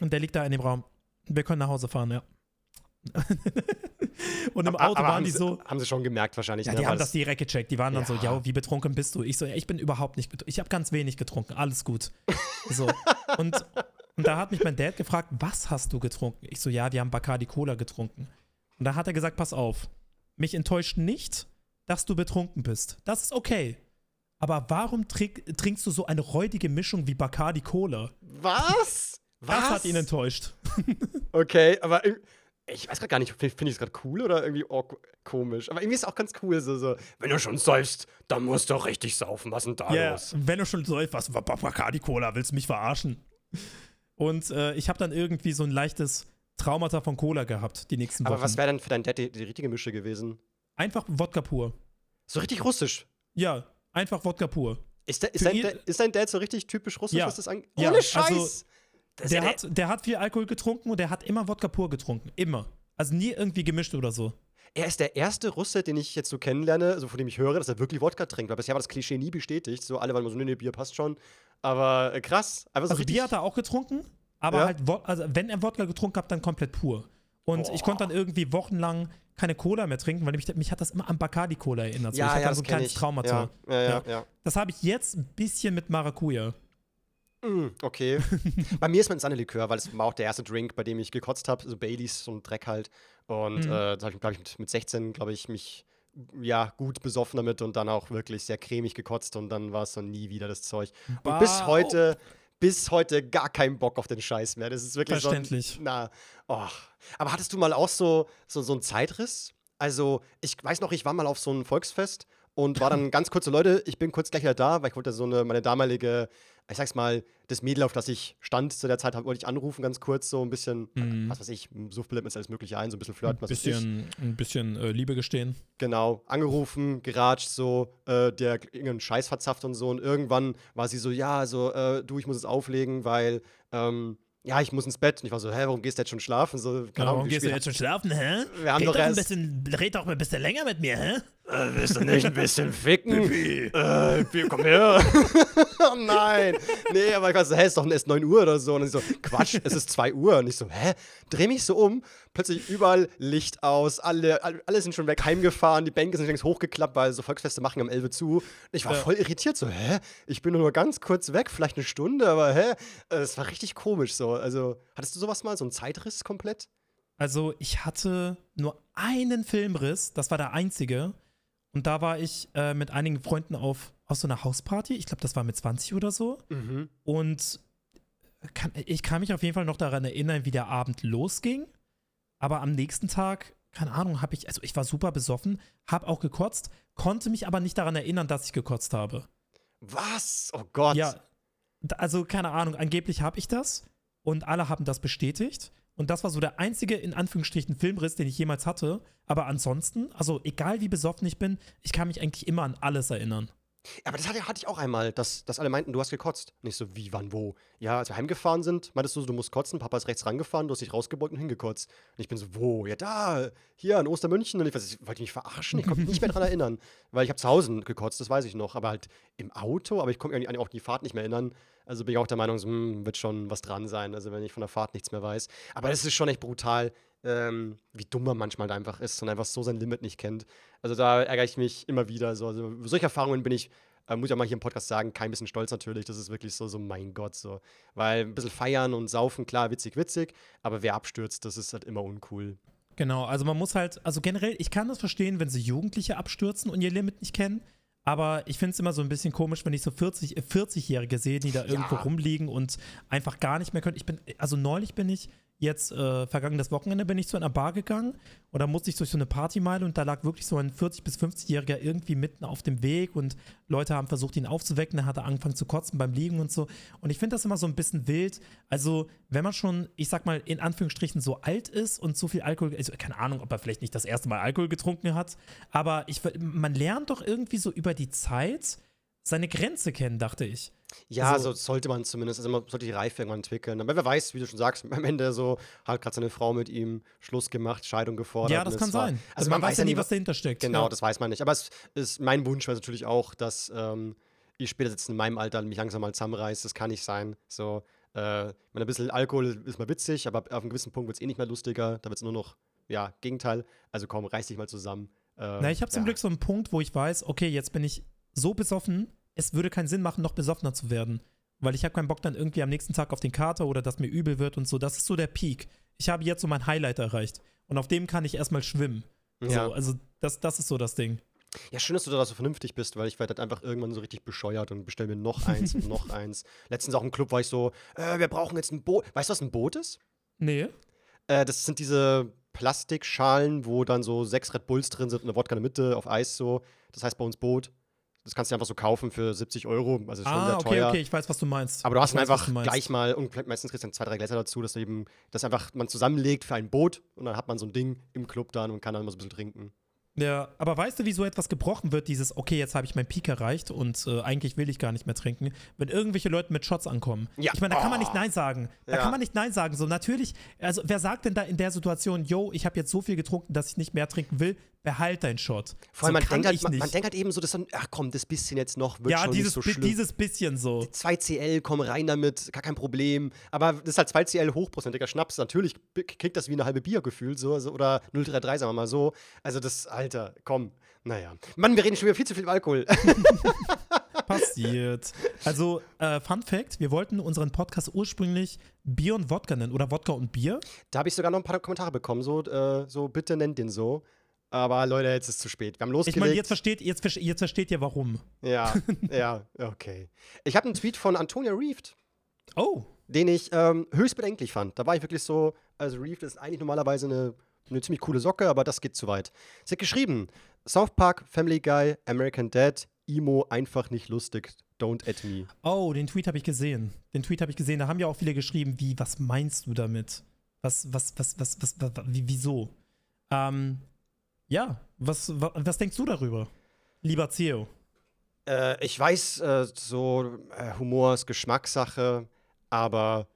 und der liegt da in dem Raum. Wir können nach Hause fahren, ja. und im Aber- Auto aber waren haben die sie, so, Haben sie schon gemerkt wahrscheinlich. ja, ne, die weil haben das direkt gecheckt. Die waren dann so, Ja. ja, wie betrunken bist du? Ich so, ja, ich bin überhaupt nicht betrunken. Ich habe ganz wenig getrunken. Alles gut. So. Und, und da hat mich mein Dad gefragt, was hast du getrunken? Ich so, ja, wir haben Bacardi Cola getrunken. Und da hat er gesagt, pass auf, mich enttäuscht nicht, dass du betrunken bist. Das ist okay. Aber warum trink, trinkst du so eine räudige Mischung wie Bacardi Cola? Was? Was? Das hat ihn enttäuscht. Okay, aber ich weiß grad gar nicht, finde find ich es gerade cool oder irgendwie komisch. Aber irgendwie ist es auch ganz cool, so, so, wenn du schon säufst, dann musst du auch richtig saufen. Was denn da Ja, los? wenn du schon so etwas, Ba- Bacardi Cola, willst du mich verarschen? Und äh, ich habe dann irgendwie so ein leichtes Traumata von Cola gehabt, die nächsten Wochen. Aber was wäre denn für dein Dad die, die richtige Mische gewesen? Einfach Wodka pur. So richtig russisch. Ja, einfach Wodka pur. Ist, der, ist, dein, ist dein Dad so richtig typisch russisch, Ja. was das angeht? Ja, Ohne also, Scheiß! Ist Der hat, der hat viel Alkohol getrunken und der hat immer Wodka pur getrunken. Immer. Also nie irgendwie gemischt oder so. Er ist der erste Russe, den ich jetzt so kennenlerne, also von dem ich höre, dass er wirklich Wodka trinkt. Weil bisher war das Klischee nie bestätigt. So alle waren immer so, nee, nee, Bier passt schon. Aber äh, krass. So Also. Bier hat er auch getrunken, aber Ja. halt, also wenn er Wodka getrunken hat, dann komplett pur. Und ich konnte dann irgendwie wochenlang keine Cola mehr trinken, weil mich, mich hat das immer an Bacardi Cola erinnert. So, ich ja, hatte ja, so ein kleines ich. Traumata. Ja. Ja. ja. Das habe ich jetzt ein bisschen mit Maracuja. Mm, okay. bei mir ist man Likör, weil es war auch der erste Drink, bei dem ich gekotzt habe. So Baileys, so ein Dreck halt. Und Mhm. äh, da habe ich, glaube ich, mit, mit 16, glaube ich, mich ja, gut besoffen damit und dann auch wirklich sehr cremig gekotzt und dann war es dann nie wieder das Zeug. Und bis Wow. heute, bis heute gar keinen Bock auf den Scheiß mehr. Das ist wirklich Verständlich. so. Na, oh. Aber hattest du mal auch so, so, so einen Zeitriss? Also, ich weiß noch, ich war mal auf so einem Volksfest und war dann ganz kurz so, Leute, ich bin kurz gleich wieder da, weil ich wollte so eine, meine damalige, ich sag's mal, das Mädel, auf das ich stand zu der Zeit, wollte ich anrufen, ganz kurz, so ein bisschen, Mhm. was weiß ich, Suchbillett mit alles Mögliche ein, so ein bisschen flirten, Ein was weiß ich. bisschen, ein bisschen äh, Liebe gestehen. Genau, angerufen, geratscht, so, äh, der irgendeinen Scheiß verzapft und so. Und irgendwann war sie so, ja, also, äh, du, ich muss es auflegen, weil, ähm, ja, ich muss ins Bett. Und ich war so, hä, warum gehst du jetzt schon schlafen? So, keine Warum Ahnung, wie gehst du jetzt schon schlafen, hä? Wir haben red doch ein erst- bisschen, red doch mal ein bisschen länger mit mir, hä? Äh, willst du nicht ein bisschen ficken? äh, Pipi, komm her. oh nein. Nee, aber ich war so, hä, ist doch erst 9 Uhr oder so. Und ich so, Quatsch, es ist 2 Uhr. Und ich so, hä? Dreh mich so um. Plötzlich überall Licht aus. Alle, alle, sind schon weg heimgefahren. Die Bänke sind längst hochgeklappt, weil so Volksfeste machen am 11 Uhr zu. Und ich war Ja. voll irritiert. So, hä? Ich bin nur ganz kurz weg, vielleicht eine Stunde, aber hä? Äh, Es war richtig komisch so. Also, hattest du sowas mal? So einen Zeitriss komplett? Also, ich hatte nur einen Filmriss, das war der einzige. Und da war ich äh, mit einigen Freunden auf, auf so einer Hausparty. Ich glaube, das war mit 20 oder so. Mhm. Und kann, ich kann mich auf jeden Fall noch daran erinnern, wie der Abend losging. Aber am nächsten Tag, keine Ahnung, habe ich, also ich war super besoffen, habe auch gekotzt, konnte mich aber nicht daran erinnern, dass ich gekotzt habe. Was? Oh Gott. Ja, also keine Ahnung, angeblich habe ich das und alle haben das bestätigt. Und das war so der einzige, in Anführungsstrichen, Filmriss, den ich jemals hatte. Aber ansonsten, also egal wie besoffen ich bin, ich kann mich eigentlich immer an alles erinnern. Aber das hatte, hatte ich auch einmal, dass, dass alle meinten, du hast gekotzt. Nicht so, wie, wann, wo. Ja, als wir heimgefahren sind, meintest du, du musst kotzen. Papa ist rechts rangefahren, du hast dich rausgebeugt und hingekotzt. Und ich bin so, wo? Ja, da, hier in Ostermünchen. Und ich, weiß, ich wollte mich verarschen. Ich konnte mich nicht mehr daran erinnern. Weil ich habe zu Hause gekotzt, das weiß ich noch. Aber halt im Auto, aber ich konnte mich auch die Fahrt nicht mehr erinnern. Also bin ich auch der Meinung, so, hm, wird schon was dran sein. Also wenn ich von der Fahrt nichts mehr weiß. Aber das ist schon echt brutal, ähm, wie dumm man manchmal einfach ist und einfach so sein Limit nicht kennt. Also da ärgere ich mich immer wieder. So. Also solche Erfahrungen bin ich äh, muss ich auch mal hier im Podcast sagen, kein bisschen stolz natürlich. Das ist wirklich so, so mein Gott, so. Weil ein bisschen feiern und saufen, klar, witzig, witzig, aber wer abstürzt, das ist halt immer uncool. Genau, also man muss halt, also generell, ich kann das verstehen, wenn sie Jugendliche abstürzen und ihr Limit nicht kennen. Aber ich finde es immer so ein bisschen komisch, wenn ich so 40, äh, 40-Jährige sehe, die da irgendwo rumliegen und einfach gar nicht mehr können. Ich bin, also neulich bin ich jetzt, äh, vergangenes Wochenende bin ich zu einer Bar gegangen und da musste ich durch so eine Partymeile und da lag wirklich so ein 40- bis 50-Jähriger irgendwie mitten auf dem Weg und Leute haben versucht, ihn aufzuwecken. Er angefangen zu kotzen beim Liegen und so. Und ich finde das immer so ein bisschen wild. Also, wenn man schon, ich sag mal, in Anführungsstrichen so alt ist und so viel Alkohol, also keine Ahnung, ob er vielleicht nicht das erste Mal Alkohol getrunken hat, aber ich, man lernt doch irgendwie so über die Zeit, seine Grenze kennen, dachte ich. Ja, Also- so sollte man zumindest. Also man sollte die Reife irgendwann entwickeln. Aber wer weiß, wie du schon sagst, am Ende so hat gerade seine Frau mit ihm Schluss gemacht, Scheidung gefordert. ja, das kann war- sein. Also man, weiß ja nie, was dahinter steckt. Genau, ja. das weiß man nicht. Aber es ist mein Wunsch wäre natürlich auch, dass ähm, ich spätestens in meinem Alter mich langsam mal zusammenreiße. Das kann nicht sein. So, äh, ein bisschen Alkohol ist mal witzig, aber auf einem gewissen Punkt wird es eh nicht mehr lustiger. Da wird es nur noch, ja, Gegenteil. Also komm, reiß dich mal zusammen. Ähm, Na, ich habe zum ja. Glück so einen Punkt, wo ich weiß, okay, jetzt bin ich so besoffen, es würde keinen Sinn machen, noch besoffener zu werden. Weil ich habe keinen Bock dann irgendwie am nächsten Tag auf den Kater oder dass mir übel wird und so. Das ist so der Peak. Ich habe jetzt so mein Highlight erreicht. Und auf dem kann ich erstmal schwimmen. Ja. So, also das, das ist so das Ding. Ja, schön, dass du da so vernünftig bist, weil ich werde halt einfach irgendwann so richtig bescheuert und bestelle mir noch eins und noch eins. Letztens auch im Club war ich so, äh, wir brauchen jetzt ein Boot. Weißt du, was ein Boot ist? Nee. Äh, das sind diese Plastikschalen, wo dann so sechs Red Bulls drin sind und eine Wodka in der Mitte auf Eis so. Das heißt bei uns Boot. Das kannst du einfach so kaufen für 70 Euro. Also schon Ah, sehr okay, teuer. okay, ich weiß, was du meinst. Aber du hast ich dann weiß, einfach gleich mal, und meistens kriegst du dann zwei, drei Gläser dazu, dass eben, das einfach man zusammenlegt für ein Boot und dann hat man so ein Ding im Club dann und kann dann mal so ein bisschen trinken. Ja, aber weißt du, wie so etwas gebrochen wird? Dieses, okay, jetzt habe ich meinen Peak erreicht und äh, eigentlich will ich gar nicht mehr trinken. Wenn irgendwelche Leute mit Shots ankommen. Ja. Ich meine, da kann man Oh. nicht Nein sagen. Da Ja. kann man nicht Nein sagen. So, natürlich, also wer sagt denn da in der Situation, yo, ich habe jetzt so viel getrunken, dass ich nicht mehr trinken will, behalt deinen Shot. Vor allem, so man, denkt halt, man, man denkt halt eben so, dass dann, ach komm, das bisschen jetzt noch wird ja, schon dieses, nicht so schlimm. dieses bisschen so. 2CL, komm rein damit, gar kein Problem. Aber das ist halt 2CL hochprozentiger Schnaps. Natürlich kriegt das wie eine halbe Bier gefühlt, so, so, oder 033, sagen wir mal so. Also das, Alter, komm. Naja. Mann, wir reden schon wieder viel zu viel über Alkohol. Passiert. Also, äh, Fun Fact: Wir wollten unseren Podcast ursprünglich Bier und Wodka nennen oder Wodka und Bier. da habe ich sogar noch ein paar Kommentare bekommen, so, äh, so bitte nennt den so. Aber Leute, jetzt ist es zu spät. Wir haben Ich losgelegt. meine, jetzt versteht, jetzt, jetzt versteht ihr warum. Ja, ja, okay. Ich habe einen Tweet von Antonia Reeft, Oh, den ich ähm, höchst bedenklich fand. Da war ich wirklich so, also Reeft ist eigentlich normalerweise eine, eine ziemlich coole Socke, aber das geht zu weit. Sie hat geschrieben, South Park, Family Guy, American Dad, Emo, einfach nicht lustig, don't at me. Oh, den Tweet habe ich gesehen. Den Tweet habe ich gesehen. Da haben ja auch viele geschrieben, wie, was meinst du damit? Was, was, was, was, was, was wie, wieso? Ähm, ja, was, was, was denkst du darüber? Lieber Theo. Äh, ich weiß, äh, so äh, Humor ist Geschmackssache, aber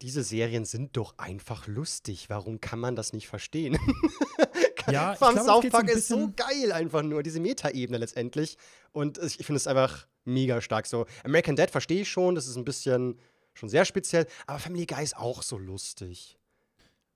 diese Serien sind doch einfach lustig. Warum kann man das nicht verstehen? Ja, es South Park ist so geil einfach nur, diese Metaebene letztendlich. Und ich, ich finde es einfach mega stark so. American Dad verstehe ich schon, das ist ein bisschen schon sehr speziell, aber Family Guy ist auch so lustig.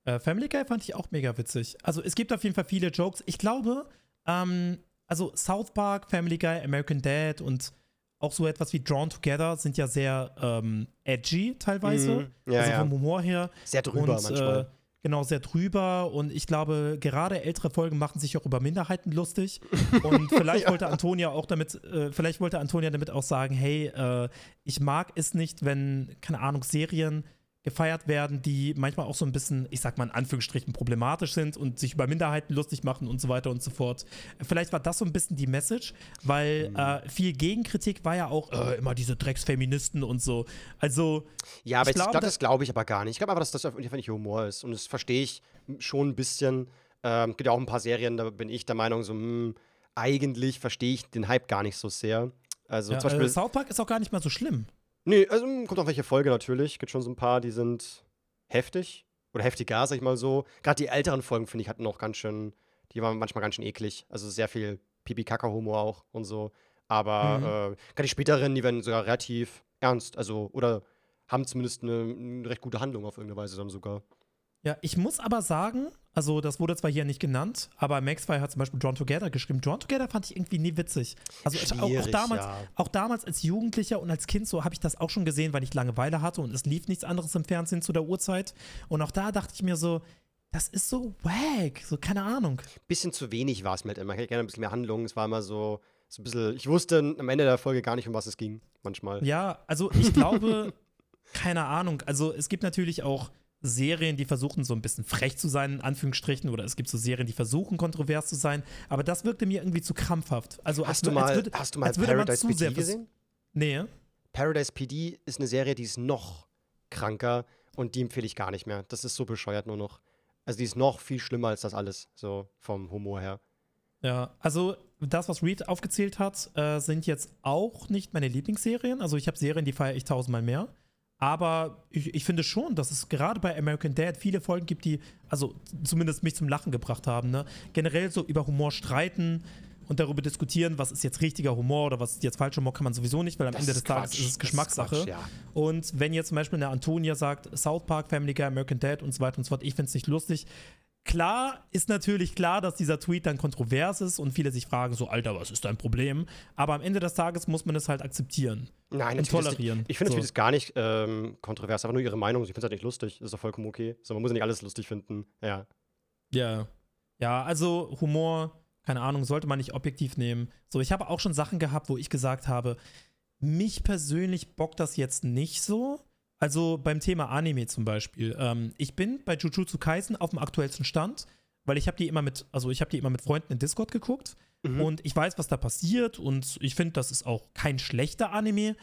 Äh, Family Guy fand ich auch mega witzig. Also es gibt auf jeden Fall viele Jokes. Ich glaube, ähm, also South Park, Family Guy, American Dad und auch so etwas wie Drawn Together sind ja sehr ähm, edgy teilweise. Mhm. Ja, also ja. vom Humor her. Sehr drüber und, manchmal. Äh, genau, sehr drüber. Und ich glaube, gerade ältere Folgen machen sich auch über Minderheiten lustig. Und vielleicht wollte Antonia auch damit, äh, vielleicht wollte Antonia damit auch sagen, hey, äh, ich mag es nicht, wenn, keine Ahnung, Serien gefeiert werden, die manchmal auch so ein bisschen, ich sag mal in Anführungsstrichen, problematisch sind und sich über Minderheiten lustig machen und so weiter und so fort. Vielleicht war das so ein bisschen die Message, weil Mhm. äh, viel Gegenkritik war ja auch äh, immer diese Drecksfeministen und so. Also, Ja, aber ich glaube, da- das glaube ich aber gar nicht. Ich glaube einfach, dass das einfach nicht Humor ist. Und das verstehe ich schon ein bisschen. Ähm, gibt ja auch ein paar Serien, da bin ich der Meinung, so, hm, eigentlich verstehe ich den Hype gar nicht so sehr. Also ja, zum Beispiel. äh, South Park ist auch gar nicht mal so schlimm. Nee, also hm, kommt auf welche Folge natürlich. Gibt schon so ein paar, die sind heftig. Oder heftiger, sag ich mal so. Gerade die älteren Folgen, finde ich, hatten auch ganz schön, die waren manchmal ganz schön eklig. Also sehr viel Pipi-Kaka-Humor auch und so. Aber Mhm. äh, gerade die späteren, die werden sogar relativ ernst. Also, oder haben zumindest eine, eine recht gute Handlung auf irgendeine Weise dann sogar. Ja, ich muss aber sagen, also das wurde zwar hier nicht genannt, aber Maxfire hat zum Beispiel Drawn Together geschrieben. Drawn Together fand ich irgendwie nie witzig. Also auch, auch, damals, ja. auch damals als Jugendlicher und als Kind so habe ich das auch schon gesehen, weil ich Langeweile hatte und es lief nichts anderes im Fernsehen zu der Uhrzeit. Und auch da dachte ich mir so, das ist so wack, so keine Ahnung. Bisschen zu wenig war es mir halt immer. Ich hätte gerne ein bisschen mehr Handlung. Es war immer so, so ein bisschen. Ich wusste am Ende der Folge gar nicht, um was es ging. Manchmal. Ja, also ich glaube, keine Ahnung. Also es gibt natürlich auch Serien, die versuchen so ein bisschen frech zu sein, in Anführungsstrichen, oder es gibt so Serien, die versuchen kontrovers zu sein, aber das wirkte mir irgendwie zu krampfhaft. Also als Hast du wür- als mal, würde- hast du mal als Paradise PD gesehen? Nee. Paradise PD ist eine Serie, die ist noch kranker und die empfehle ich gar nicht mehr. Das ist so bescheuert nur noch. Also die ist noch viel schlimmer als das alles, so vom Humor her. Ja, also das, was Reed aufgezählt hat, äh, sind jetzt auch nicht meine Lieblingsserien. Also ich habe Serien, die feiere ich tausendmal mehr. Aber ich, ich, finde schon, dass es gerade bei American Dad viele Folgen gibt, die, also zumindest mich zum Lachen gebracht haben. Ne? Generell so über Humor streiten und darüber diskutieren, was ist jetzt richtiger Humor oder was ist jetzt falscher Humor, kann man sowieso nicht, weil am das Ende des Tages ist es Geschmackssache. Quatsch, ja. Und wenn jetzt zum Beispiel eine Antonia sagt, South Park, Family Guy, American Dad und so weiter und so fort, ich finde es nicht lustig. Klar ist natürlich klar, dass dieser Tweet dann kontrovers ist und viele sich fragen, so, Alter, was ist dein Problem? Aber am Ende des Tages muss man es halt akzeptieren. Nein, und tolerieren. ich finde so. das gar nicht ähm, kontrovers, aber nur ihre Meinung. Ich finde es halt nicht lustig. Das ist doch vollkommen okay. So, man muss ja nicht alles lustig finden. Ja. Ja. Ja, also Humor keine Ahnung, sollte man nicht objektiv nehmen. So, ich habe auch schon Sachen gehabt, wo ich gesagt habe, mich persönlich bockt das jetzt nicht so. Also beim Thema Anime zum Beispiel. Ähm, ich bin bei Jujutsu Kaisen auf dem aktuellsten Stand, weil ich habe die immer mit, also ich habe die immer mit Freunden in Discord geguckt mhm. und ich weiß, was da passiert und ich finde, das ist auch kein schlechter Anime.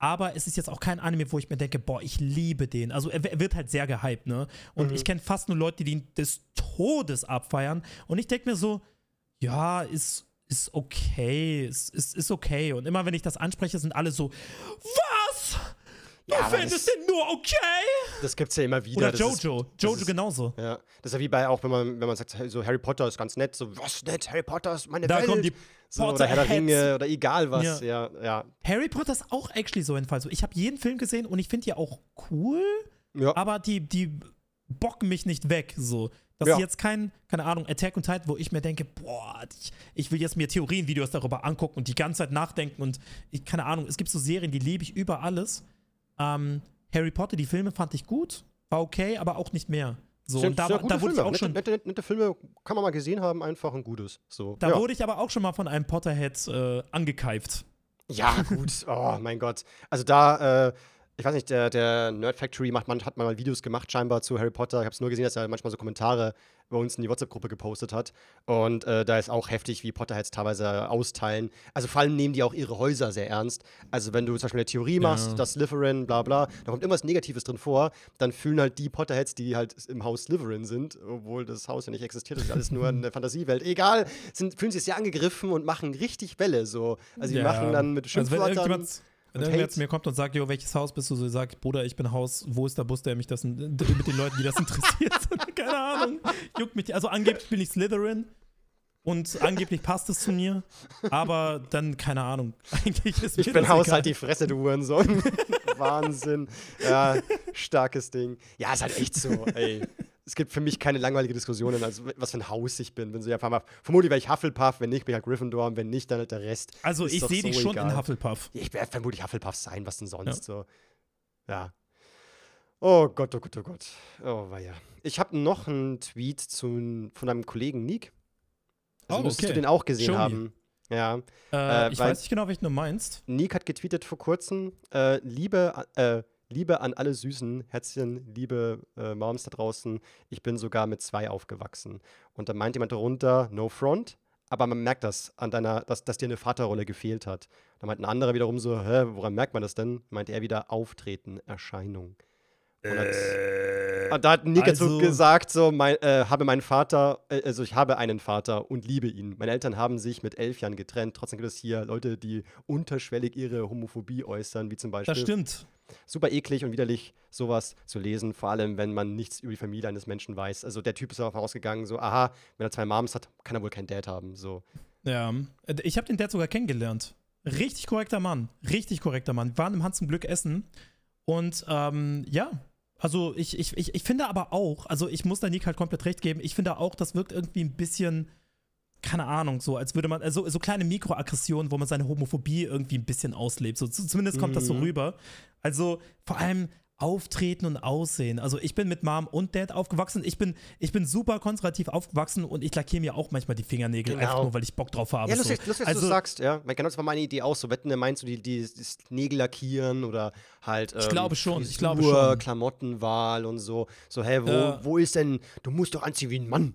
Aber es ist jetzt auch kein Anime, wo ich mir denke, boah, ich liebe den. Also er, er wird halt sehr gehypt, ne? Und mhm. ich kenne fast nur Leute, die ihn des Todes abfeiern. Und ich denke mir so, ja, ist, ist okay, ist, ist, ist okay. Und immer wenn ich das anspreche, sind alle so, was? Du ja, findest den nur okay? Das gibt's ja immer wieder. Oder das Jojo. Ist, Jojo ist, genauso. Ja. Das ist ja wie bei auch, wenn man, wenn man sagt, so Harry Potter ist ganz nett, so, was nett, Harry Potter ist meine da Welt. Kommen die so, oder Herr der Ringe oder egal was. Ja. ja, ja. Harry Potter ist auch actually so ein Fall. So, ich habe jeden Film gesehen und ich finde die auch cool, ja. aber die, die bocken mich nicht weg. So. Das ja. ist jetzt kein, keine Ahnung, Attack on Titan, wo ich mir denke, boah, ich, ich will jetzt mir Theorienvideos darüber angucken und die ganze Zeit nachdenken und ich, keine Ahnung, es gibt so Serien, die liebe ich über alles. Ähm, Harry Potter, die Filme fand ich gut, war okay, aber auch nicht mehr. So, sind, da, da wurde ich auch schon. Nette, nette, nette, Filme kann man mal gesehen haben, einfach ein gutes. So, da ja. wurde ich aber auch schon mal von einem Potterhead äh, angekeift. Ja, gut. oh mein Gott. Also da, äh, ich weiß nicht, der, der Nerd Factory macht, man, hat mal Videos gemacht, scheinbar zu Harry Potter. Ich habe es nur gesehen, dass er manchmal so Kommentare bei uns in die WhatsApp-Gruppe gepostet hat. Und äh, da ist auch heftig, wie Potterheads teilweise austeilen. Also vor allem nehmen die auch ihre Häuser sehr ernst. Also wenn du zum Beispiel eine Theorie machst, ja. dass Slytherin, bla bla, da kommt irgendwas Negatives drin vor, dann fühlen halt die Potterheads, die halt im Haus Slytherin sind, obwohl das Haus ja nicht existiert, das ist alles nur eine Fantasiewelt. Egal, sind, fühlen sich sehr angegriffen und machen richtig Welle. So. Also die ja. machen dann mit Schimpfwörtern. Also wenn irgendwer zu mir kommt und sagt, jo, welches Haus bist du? So sagt, Bruder, ich bin Haus, wo ist der Bus, der mich das mit den Leuten, die das interessiert? Keine Ahnung. Juckt mich. Also angeblich bin ich Slytherin und angeblich passt es zu mir, aber dann, keine Ahnung. Eigentlich ist mir Ich bin Haus halt die Fresse, du Hurensohn. Wahnsinn. Ja, starkes Ding. Ja, ist halt echt so, ey es gibt für mich keine langweilige Diskussionen, also was für ein Haus ich bin. Wenn sie einfach mal, vermutlich wäre ich Hufflepuff, wenn nicht, bin ich halt Gryffindor und wenn nicht, dann halt der Rest. Also ich sehe so dich schon egal. in Hufflepuff. Ich werde vermutlich Hufflepuff sein, was denn sonst ja. so. Ja. Oh Gott, oh Gott, oh Gott. Oh, weia. Ich habe noch einen Tweet zu, von einem Kollegen Nick. Also oh, müsstest okay. du den auch gesehen Show haben. Me. Ja. Äh, äh, ich weiß nicht genau, welchen du meinst. Nick hat getweetet vor kurzem, äh, liebe, äh, Liebe an alle süßen Herzchen, liebe äh, Moms da draußen. Ich bin sogar mit zwei aufgewachsen. Und da meint jemand darunter, no front, aber man merkt das an deiner, dass, dass dir eine Vaterrolle gefehlt hat. Da meint ein anderer wiederum so, hä, woran merkt man das denn? Meint er wieder Auftreten, Erscheinung. Und, äh, und da hat Nick also, so gesagt, so, mein, äh, habe meinen Vater, äh, also ich habe einen Vater und liebe ihn. Meine Eltern haben sich mit elf Jahren getrennt. Trotzdem gibt es hier Leute, die unterschwellig ihre Homophobie äußern, wie zum Beispiel. Das stimmt super eklig und widerlich, sowas zu lesen, vor allem wenn man nichts über die Familie eines Menschen weiß. Also der Typ ist darauf ausgegangen, so, aha, wenn er zwei Moms hat, kann er wohl keinen Dad haben. So. Ja, ich habe den Dad sogar kennengelernt. Richtig korrekter Mann, richtig korrekter Mann. Wir waren im Hans zum Glück essen und ähm, ja, also ich, ich, ich, ich finde aber auch, also ich muss da Nick halt komplett recht geben, ich finde auch, das wirkt irgendwie ein bisschen keine Ahnung, so als würde man, also so kleine Mikroaggressionen, wo man seine Homophobie irgendwie ein bisschen auslebt. So, zumindest kommt mhm. das so mhm. rüber. Also vor allem Auftreten und Aussehen. Also ich bin mit Mom und Dad aufgewachsen. Ich bin, ich bin super konservativ aufgewachsen und ich lackiere mir auch manchmal die Fingernägel, genau. einfach nur, weil ich Bock drauf habe. Ja, lustig, so. lustig also, du sagst, ja. Genau, das war meine Idee auch. So, wetten, meinst du die, die, das Nägel lackieren oder halt ähm, Ich glaube schon, Frisur, ich glaube schon. Klamottenwahl und so. So, hä, wo, äh, wo ist denn, du musst doch anziehen wie ein Mann.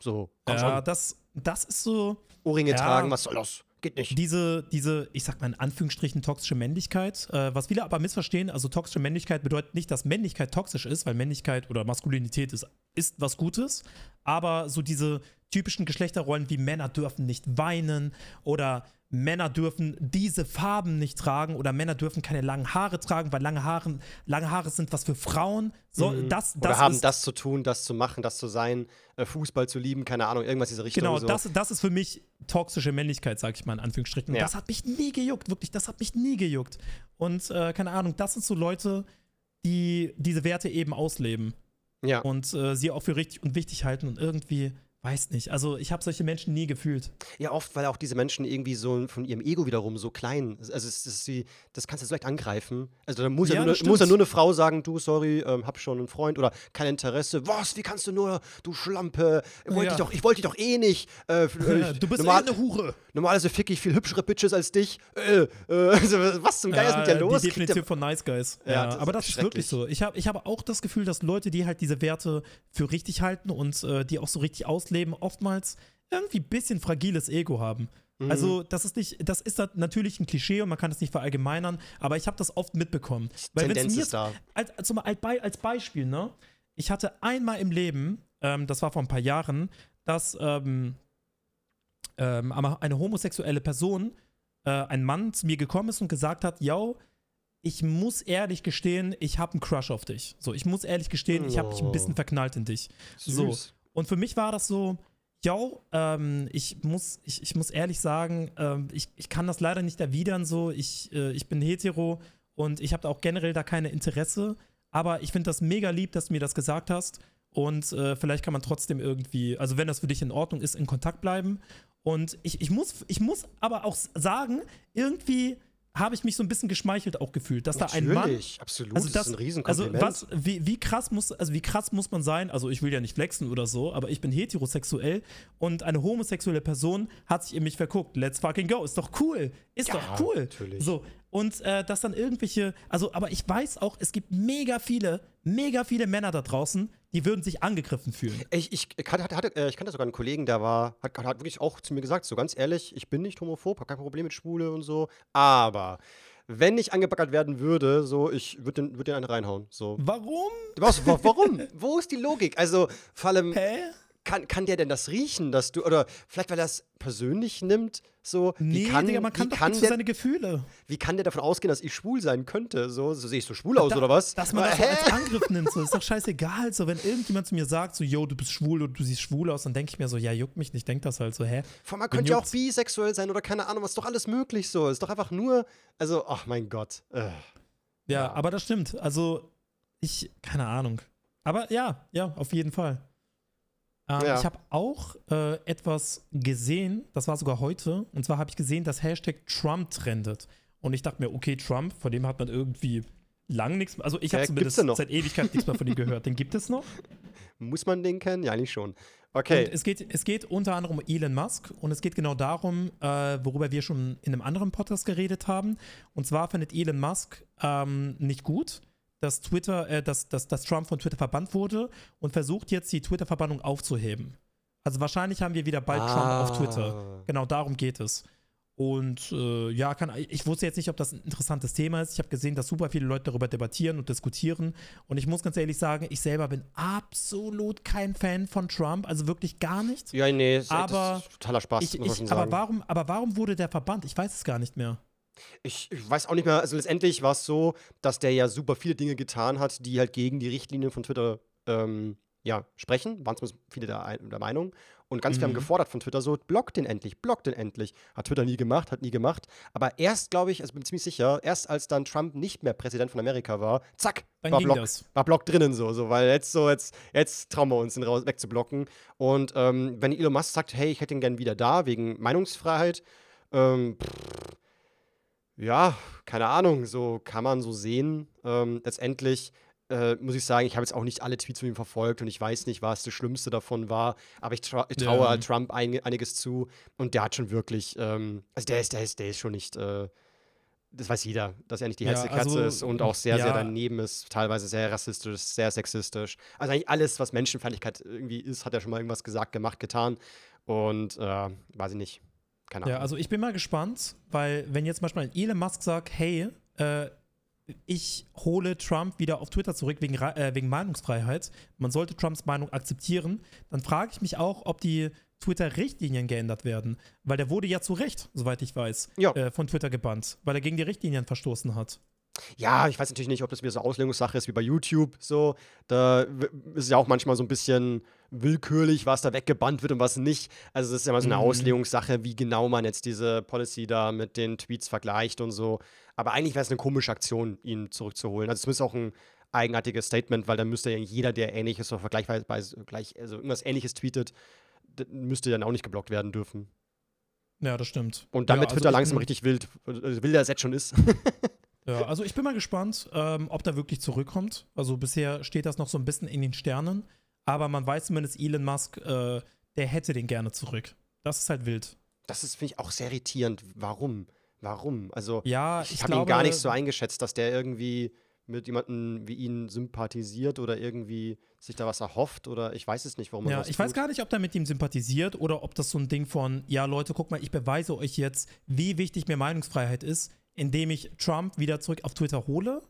So, komm ja, schon. das das ist so. Ohrringe ja, tragen, was soll das? Geht nicht. Diese, diese, ich sag mal in Anführungsstrichen, toxische Männlichkeit, äh, was viele aber missverstehen, also toxische Männlichkeit bedeutet nicht, dass Männlichkeit toxisch ist, weil Männlichkeit oder Maskulinität ist, ist was Gutes, aber so diese typischen Geschlechterrollen wie Männer dürfen nicht weinen oder Männer dürfen diese Farben nicht tragen oder Männer dürfen keine langen Haare tragen, weil lange Haare, lange Haare sind was für Frauen. So, Mhm. das, das Oder haben das zu tun, das zu machen, das zu sein, äh, Fußball zu lieben, keine Ahnung, irgendwas diese Richtung. Genau, so. das, das ist für mich toxische Männlichkeit, sag ich mal in Anführungsstrichen. Ja. das hat mich nie gejuckt, wirklich, das hat mich nie gejuckt. Und äh, keine Ahnung, das sind so Leute, die diese Werte eben ausleben ja. und äh, sie auch für richtig und wichtig halten und irgendwie, weiß nicht. Also ich habe solche Menschen nie gefühlt. ja, oft, weil auch diese Menschen irgendwie so von ihrem Ego wiederum so klein, also es ist wie, das kannst du so leicht angreifen. Also da muss ja, Ja, nur, muss ja nur eine Frau sagen, du, sorry, ähm, hab schon einen Freund oder kein Interesse. Was, wie kannst du nur, du Schlampe, ich wollte Ja. dich doch, ich wollte dich doch eh nicht. Äh, f- äh, du bist normal, eh eine Hure. Normalerweise fick ich viel hübschere Bitches als dich. Äh, äh, also, was zum Geier ist mit dir los? Die Definition von Nice Guys. Ja, Ja, das aber das ist wirklich so. Ich habe ich hab auch das Gefühl, dass Leute, die halt diese Werte für richtig halten und äh, die auch so richtig ausleben, oftmals irgendwie ein bisschen fragiles Ego haben. Mhm. Also, das ist nicht, das ist natürlich ein Klischee und man kann das nicht verallgemeinern, aber ich habe das oft mitbekommen. Weil Tendenz ist da. als, als, als, Be- als Beispiel, ne? Ich hatte einmal im Leben, ähm, das war vor ein paar Jahren, dass ähm, ähm, eine homosexuelle Person, äh, ein Mann zu mir gekommen ist und gesagt hat, yo, ich muss ehrlich gestehen, ich habe einen Crush auf dich. So, ich muss ehrlich gestehen, ich habe mich ein Oh. bisschen verknallt in dich. So. Und für mich war das so, yo, ähm, ich, muss, ich, ich muss ehrlich sagen, ähm, ich, ich kann das leider nicht erwidern, so, ich, äh, ich bin hetero und ich habe auch generell da keine Interesse, aber ich finde das mega lieb, dass du mir das gesagt hast und äh, vielleicht kann man trotzdem irgendwie, also wenn das für dich in Ordnung ist, in Kontakt bleiben. Und ich, ich, muss, ich muss aber auch sagen, irgendwie habe ich mich so ein bisschen geschmeichelt auch gefühlt, dass da ein Mann Natürlich, absolut. also das, das, ist ein also Riesenkompliment. was, wie, wie krass muss, also wie krass muss man sein? Also ich will ja nicht flexen oder so, aber ich bin heterosexuell und eine homosexuelle Person hat sich in mich verguckt. Let's fucking go, ist doch cool, ist Ja, doch cool. natürlich. So und äh, dass dann irgendwelche, also aber ich weiß auch, es gibt mega viele, mega viele Männer da draußen, die würden sich angegriffen fühlen. Ich, ich, kannte, hatte, hatte, äh, ich kannte sogar einen Kollegen, der war, hat, hat wirklich auch zu mir gesagt, so ganz ehrlich, ich bin nicht homophob, habe kein Problem mit Schwule und so, aber wenn ich angebaggert werden würde, so, ich würde den, würd den einen reinhauen. So. Warum? Was, wa- warum? Wo ist die Logik? Also, vor allem, Hä? kann, kann der denn das riechen, dass du, oder vielleicht, weil er es persönlich nimmt, so, Nee, wie kann, Digga, man kann doch kann nicht für der, seine Gefühle. wie kann der davon ausgehen, dass ich schwul sein könnte? So, so sehe ich so schwul aus, Da- oder was? Dass man das so als Angriff nimmt, so ist doch scheißegal. So, wenn irgendjemand zu mir sagt, so, yo, du bist schwul oder du siehst schwul aus, dann denke ich mir so, ja, juckt mich nicht, denk das halt so, hä? Vor allem, man könnte ja auch bisexuell sein oder keine Ahnung, was ist doch alles möglich so. Ist doch einfach nur, also, ach mein Gott. Äh. Ja. aber das stimmt. Also, ich, keine Ahnung. Aber ja, ja, auf jeden Fall. Ähm, Ja. Ich habe auch äh, etwas gesehen, das war sogar heute, und zwar habe ich gesehen, dass Hashtag Trump trendet. Und ich dachte mir, okay, Trump, von dem hat man irgendwie lang nichts mehr, also ich habe zumindest seit Ewigkeit nichts mehr von ihm gehört. Den gibt es noch. Muss man den kennen? Ja, eigentlich schon. Okay. Und es geht, es geht unter anderem um Elon Musk und es geht genau darum, äh, worüber wir schon in einem anderen Podcast geredet haben. Und zwar findet Elon Musk ähm, nicht gut, dass Twitter, äh, dass, dass, dass Trump von Twitter verbannt wurde und versucht jetzt die Twitter-Verbannung aufzuheben. Also wahrscheinlich haben wir wieder bald Trump auf Twitter. Ah. Genau darum geht es. Und äh, ja, kann, ich wusste jetzt nicht, ob das ein interessantes Thema ist. Ich habe gesehen, dass super viele Leute darüber debattieren und diskutieren. Und ich muss ganz ehrlich sagen, ich selber bin absolut kein Fan von Trump. Also wirklich gar nicht. Ja, nee, Aber das ist totaler Spaß, Ich, ich, aber, warum, aber warum wurde der verbannt? Ich weiß es gar nicht mehr. Ich, ich weiß auch nicht mehr, also letztendlich war es so, dass der ja super viele Dinge getan hat, die halt gegen die Richtlinien von Twitter ähm, ja, sprechen, waren zumindest viele der, der Meinung. Und ganz viele haben Mhm. gefordert von Twitter so, blockt den endlich, blockt den endlich. Hat Twitter nie gemacht, hat nie gemacht. Aber erst, glaube ich, also bin ziemlich sicher, erst als dann Trump nicht mehr Präsident von Amerika war, zack, Dann war Block, das. war Block drinnen so, so, weil jetzt so, jetzt, jetzt trauen wir uns, den raus, wegzublocken. Und ähm, wenn Elon Musk sagt, hey, ich hätte ihn gern wieder da, wegen Meinungsfreiheit, ähm, pff, ja, keine Ahnung, so kann man so sehen. Ähm, letztendlich äh, muss ich sagen, ich habe jetzt auch nicht alle Tweets von ihm verfolgt und ich weiß nicht, was das Schlimmste davon war, aber ich, trau ich traue Ja. halt Trump ein einiges zu und der hat schon wirklich, ähm, also der ist, der ist, der ist schon nicht, äh, das weiß jeder, dass er nicht die Ja, hellste Katze also, ist und auch sehr, sehr ja. daneben ist, teilweise sehr rassistisch, sehr sexistisch. Also eigentlich alles, was Menschenfeindlichkeit irgendwie ist, hat er schon mal irgendwas gesagt, gemacht, getan und äh, weiß ich nicht. Keine Ahnung. Ja, also ich bin mal gespannt, weil wenn jetzt manchmal Elon Musk sagt, hey, äh, ich hole Trump wieder auf Twitter zurück wegen, äh, wegen Meinungsfreiheit, man sollte Trumps Meinung akzeptieren, dann frage ich mich auch, ob die Twitter-Richtlinien geändert werden. Weil der wurde ja zu Recht, soweit ich weiß, Ja. äh, von Twitter gebannt, weil er gegen die Richtlinien verstoßen hat. Ja, ich weiß natürlich nicht, ob das wieder so Auslegungssache ist wie bei YouTube. So, da ist es ja auch manchmal so ein bisschen willkürlich, was da weggebannt wird und was nicht. Also das ist ja mal so eine Mhm. Auslegungssache, wie genau man jetzt diese Policy da mit den Tweets vergleicht und so. Aber eigentlich wäre es eine komische Aktion, ihn zurückzuholen. Also zumindest auch ein eigenartiges Statement, weil dann müsste ja jeder, der ähnliches oder vergleichsweise gleich, also irgendwas ähnliches tweetet, müsste dann auch nicht geblockt werden dürfen. Ja, das stimmt. Und damit ja, also Twitter ich langsam richtig wild, äh, wilder als jetzt schon ist. Ja, also ich bin mal gespannt, ähm, ob da wirklich zurückkommt. Also bisher steht das noch so ein bisschen in den Sternen, aber man weiß zumindest, Elon Musk, äh, der hätte den gerne zurück. Das ist halt wild. Das ist, finde ich, auch sehr irritierend. Warum? Warum? Also, Ja, ich, ich, habe ihn gar nicht so eingeschätzt, dass der irgendwie mit jemandem wie ihn sympathisiert oder irgendwie sich da was erhofft oder ich weiß es nicht, warum er Ja, das ich weiß gar nicht, ob der mit ihm sympathisiert oder ob das so ein Ding von, ja Leute, guck mal, ich beweise euch jetzt, wie wichtig mir Meinungsfreiheit ist, indem ich Trump wieder zurück auf Twitter hole,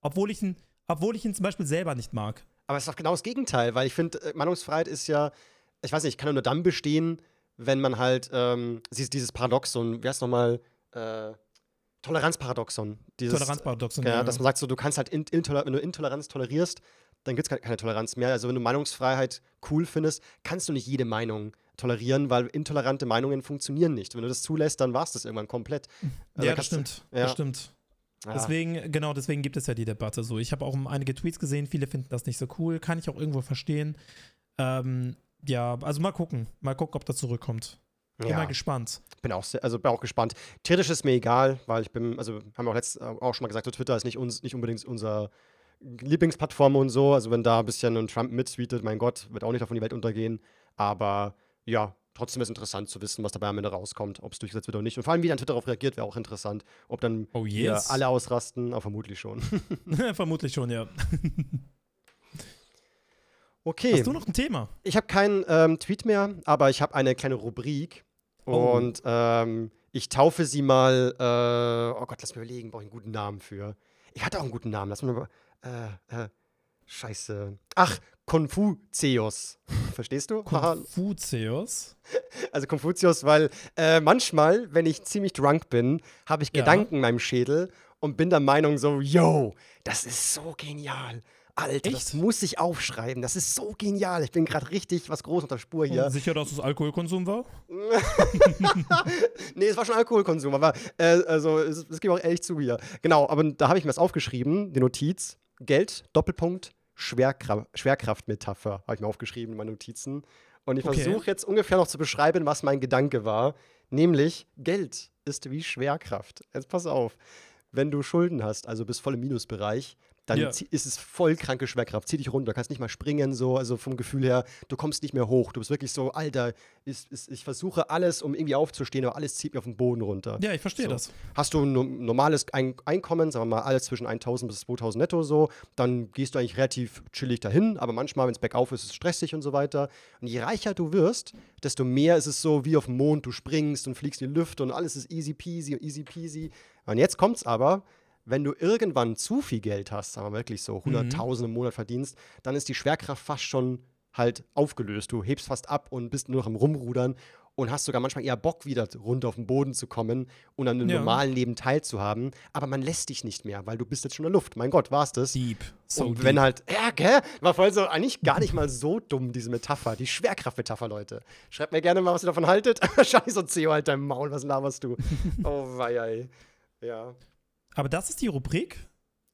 obwohl ich ihn, obwohl ich ihn zum Beispiel selber nicht mag. Aber es ist doch genau das Gegenteil, weil ich finde, äh, Meinungsfreiheit ist ja, ich weiß nicht, kann nur dann bestehen, wenn man halt ähm, dieses, dieses Paradoxon, wie heißt nochmal, äh, Toleranzparadoxon. Dieses, Toleranzparadoxon. Ja, dass man sagt, so, du kannst halt, in, intoler wenn du Intoleranz tolerierst, dann gibt es keine Toleranz mehr. Also wenn du Meinungsfreiheit cool findest, kannst du nicht jede Meinung tolerieren, weil intolerante Meinungen funktionieren nicht. Wenn du das zulässt, dann war es das irgendwann komplett. Also ja, das kannst du- stimmt. ja. Das stimmt. Ah, Deswegen, genau, deswegen gibt es ja die Debatte so. Ich habe auch einige Tweets gesehen, viele finden das nicht so cool, kann ich auch irgendwo verstehen. Ähm, ja, also mal gucken. Mal gucken, ob das zurückkommt. Bin ja. mal gespannt. bin auch sehr, also bin auch gespannt. Theoretisch ist mir egal, weil ich bin, also haben wir auch letzt auch schon mal gesagt, so Twitter ist nicht uns, nicht unbedingt unser Lieblingsplattform und so. Also wenn da ein bisschen ein Trump mittweetet, mein Gott, wird auch nicht davon die Welt untergehen. Aber ja, trotzdem ist interessant zu wissen, was dabei am Ende rauskommt, ob es durchgesetzt wird oder nicht. Und vor allem, wie dann Twitter darauf reagiert, wäre auch interessant. Ob dann Oh yes. alle ausrasten, aber vermutlich schon. Vermutlich schon, ja. Okay. Hast du noch ein Thema? Ich habe keinen ähm, Tweet mehr, aber ich habe eine kleine Rubrik. Oh. Und ähm, ich taufe sie mal. Äh, oh Gott, lass mich überlegen, brauche ich einen guten Namen für. Ich hatte auch einen guten Namen. Lass mich mal. Äh, äh, scheiße. Ach, Konfuzius. Verstehst du? Konfuzius. also Konfuzius, weil äh, manchmal, wenn ich ziemlich drunk bin, habe ich Ja. Gedanken in meinem Schädel und bin der Meinung so, yo, das ist so genial. Alter, das Echt? muss ich aufschreiben. Das ist so genial. Ich bin gerade richtig was groß unter Spur hier. Sicher, dass es Alkoholkonsum war? nee, es war schon Alkoholkonsum, aber äh, also es, es gebe auch ehrlich zu hier. Genau, aber da habe ich mir das aufgeschrieben, die Notiz. Geld, Doppelpunkt, Schwerkra Schwerkraftmetapher, habe ich mir aufgeschrieben in meinen Notizen. Und ich Okay. versuche jetzt ungefähr noch zu beschreiben, was mein Gedanke war. Nämlich, Geld ist wie Schwerkraft. Jetzt pass auf. Wenn du Schulden hast, also bist voll im Minusbereich, dann Ja. ist es voll kranke Schwerkraft. Zieh dich runter, kannst nicht mal springen, so, also vom Gefühl her, du kommst nicht mehr hoch. Du bist wirklich so, Alter, ist, ist, ich versuche alles, um irgendwie aufzustehen, aber alles zieht mir auf den Boden runter. Ja, ich verstehe So. das. Hast du ein no- normales ein Einkommen, sagen wir mal alles zwischen 1000 bis 2000 netto so, dann gehst du eigentlich relativ chillig dahin, aber manchmal, wenn es bergauf ist, ist es stressig und so weiter. Und je reicher du wirst, desto mehr ist es so wie auf dem Mond, du springst und fliegst in die Lüfte und alles ist easy peasy, easy peasy. Und jetzt kommt's aber, wenn du irgendwann zu viel Geld hast, sagen wir wirklich so, Hunderttausende im Monat verdienst, dann ist die Schwerkraft fast schon halt aufgelöst. Du hebst fast ab und bist nur noch am Rumrudern und hast sogar manchmal eher Bock, wieder runter auf den Boden zu kommen und an einem Ja. normalen Leben teilzuhaben. Aber man lässt dich nicht mehr, weil du bist jetzt schon in der Luft. Mein Gott, war's das? Deep. So und deep. wenn halt, ja, gell? War voll so, eigentlich gar nicht mal so dumm, diese Metapher, die Schwerkraftmetapher, Leute. Schreibt mir gerne mal, was ihr davon haltet. So CEO halt dein Maul, was laberst du? oh, wei, ei. Ja. Aber das ist die Rubrik?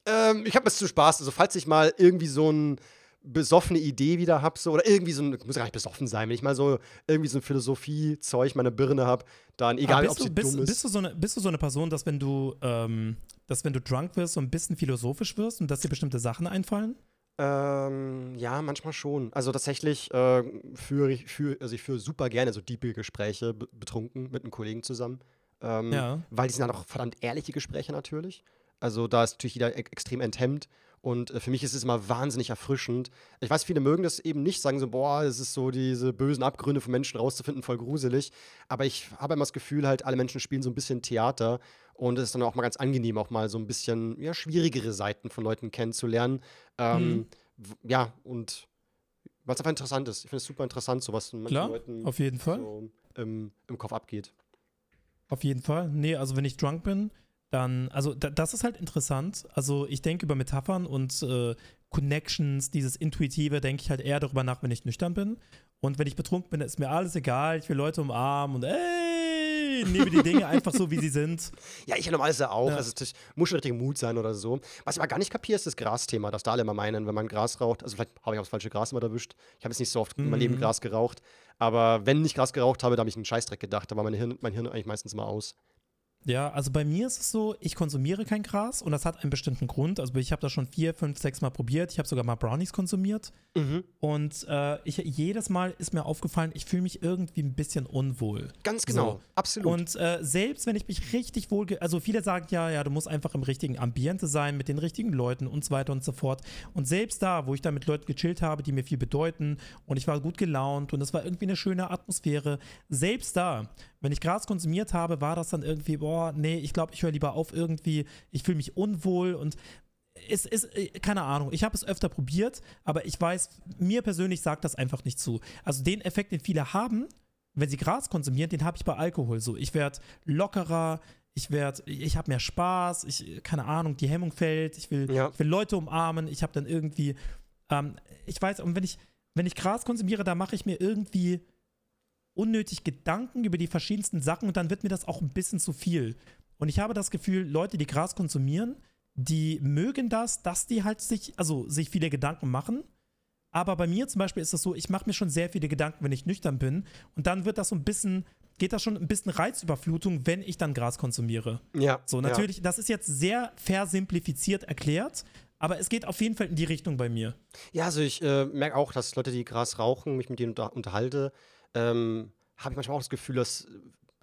Ähm, ich habe es zu Spaß. Also, falls ich mal irgendwie so eine besoffene Idee wieder habe, so, oder irgendwie so ein, muss gar nicht besoffen sein, wenn ich mal so irgendwie so ein Philosophie-Zeug meiner Birne habe, dann egal, ob sie du, bist, dumm ist. bist, du so eine, bist du so eine Person, dass wenn du, ähm, dass wenn du drunk wirst, so ein bisschen philosophisch wirst und dass dir bestimmte Sachen einfallen? Ähm, ja, manchmal schon. Also tatsächlich äh, führe ich, führ, also ich führe super gerne so diepe Gespräche be- betrunken mit einem Kollegen zusammen. Ähm, Ja. Weil die sind dann auch verdammt ehrliche Gespräche natürlich. Also da ist natürlich jeder e extrem enthemmt. Und äh, für mich ist es immer wahnsinnig erfrischend. Ich weiß, viele mögen das eben nicht, sagen so, boah, es ist so diese bösen Abgründe von Menschen rauszufinden, voll gruselig. Aber ich habe immer das Gefühl, halt, alle Menschen spielen so ein bisschen Theater. Und es ist dann auch mal ganz angenehm, auch mal so ein bisschen ja, schwierigere Seiten von Leuten kennenzulernen. Ähm, Mhm. Ja, und es einfach interessant ist. Ich finde es super interessant, so was manchen Klar, Leuten auf jeden Fall. so im, im Kopf abgeht. Auf jeden Fall. Nee, also wenn ich drunk bin, dann, also da, das ist halt interessant. Also ich denke über Metaphern und äh, Connections, dieses Intuitive, denke ich halt eher darüber nach, wenn ich nüchtern bin. Und wenn ich betrunken bin, ist mir alles egal. Ich will Leute umarmen und ey, nehme die Dinge einfach so, wie sie sind. Ja, ich normalerweise auch. Ja. Also das muss schon richtig Mut sein oder so. Was ich aber gar nicht kapiere, ist das Grasthema, das da alle immer meinen, wenn man Gras raucht. Also vielleicht habe ich auch das falsche Gras immer erwischt. Ich habe jetzt nicht so oft in meinem Leben Mhm. Gras geraucht. Aber wenn ich Gras geraucht habe, da habe ich einen Scheißdreck gedacht. Da war mein Hirn, mein Hirn eigentlich meistens immer aus. Ja, also bei mir ist es so, ich konsumiere kein Gras und das hat einen bestimmten Grund. Also ich habe das schon vier, fünf, sechs Mal probiert. Ich habe sogar mal Brownies konsumiert. Und äh, ich, jedes Mal ist mir aufgefallen, ich fühle mich irgendwie ein bisschen unwohl. Ganz genau. So. Absolut. Und äh, selbst wenn ich mich richtig wohl, also viele sagen ja, ja, du musst einfach im richtigen Ambiente sein, mit den richtigen Leuten und so weiter und so fort. Und selbst da, wo ich da mit Leuten gechillt habe, die mir viel bedeuten und ich war gut gelaunt und es war irgendwie eine schöne Atmosphäre, selbst da, wenn ich Gras konsumiert habe, war das dann irgendwie, boah, nee, ich glaube, ich höre lieber auf irgendwie, ich fühle mich unwohl und es ist, äh, keine Ahnung, ich habe es öfter probiert, aber ich weiß, mir persönlich sagt das einfach nicht zu. Also den Effekt, den viele haben, wenn sie Gras konsumieren, den habe ich bei Alkohol so. Ich werde lockerer, ich werde, ich habe mehr Spaß, ich, keine Ahnung, die Hemmung fällt, ich will, Ja. ich will Leute umarmen, ich habe dann irgendwie, ähm, ich weiß, und wenn ich, wenn ich Gras konsumiere, da mache ich mir irgendwie unnötig Gedanken über die verschiedensten Sachen und dann wird mir das auch ein bisschen zu viel. Und ich habe das Gefühl, Leute, die Gras konsumieren, die mögen das, dass die halt sich, also sich viele Gedanken machen. Aber bei mir zum Beispiel ist es so, ich mache mir schon sehr viele Gedanken, wenn ich nüchtern bin. Und dann wird das so ein bisschen, geht das schon ein bisschen Reizüberflutung, wenn ich dann Gras konsumiere. ja. So, natürlich, das ist jetzt sehr versimplifiziert erklärt, aber es geht auf jeden Fall in die Richtung bei mir. Ja, also ich äh, merke auch, dass Leute, die Gras rauchen, mich mit denen unter unterhalte, ähm, habe ich manchmal auch das Gefühl, dass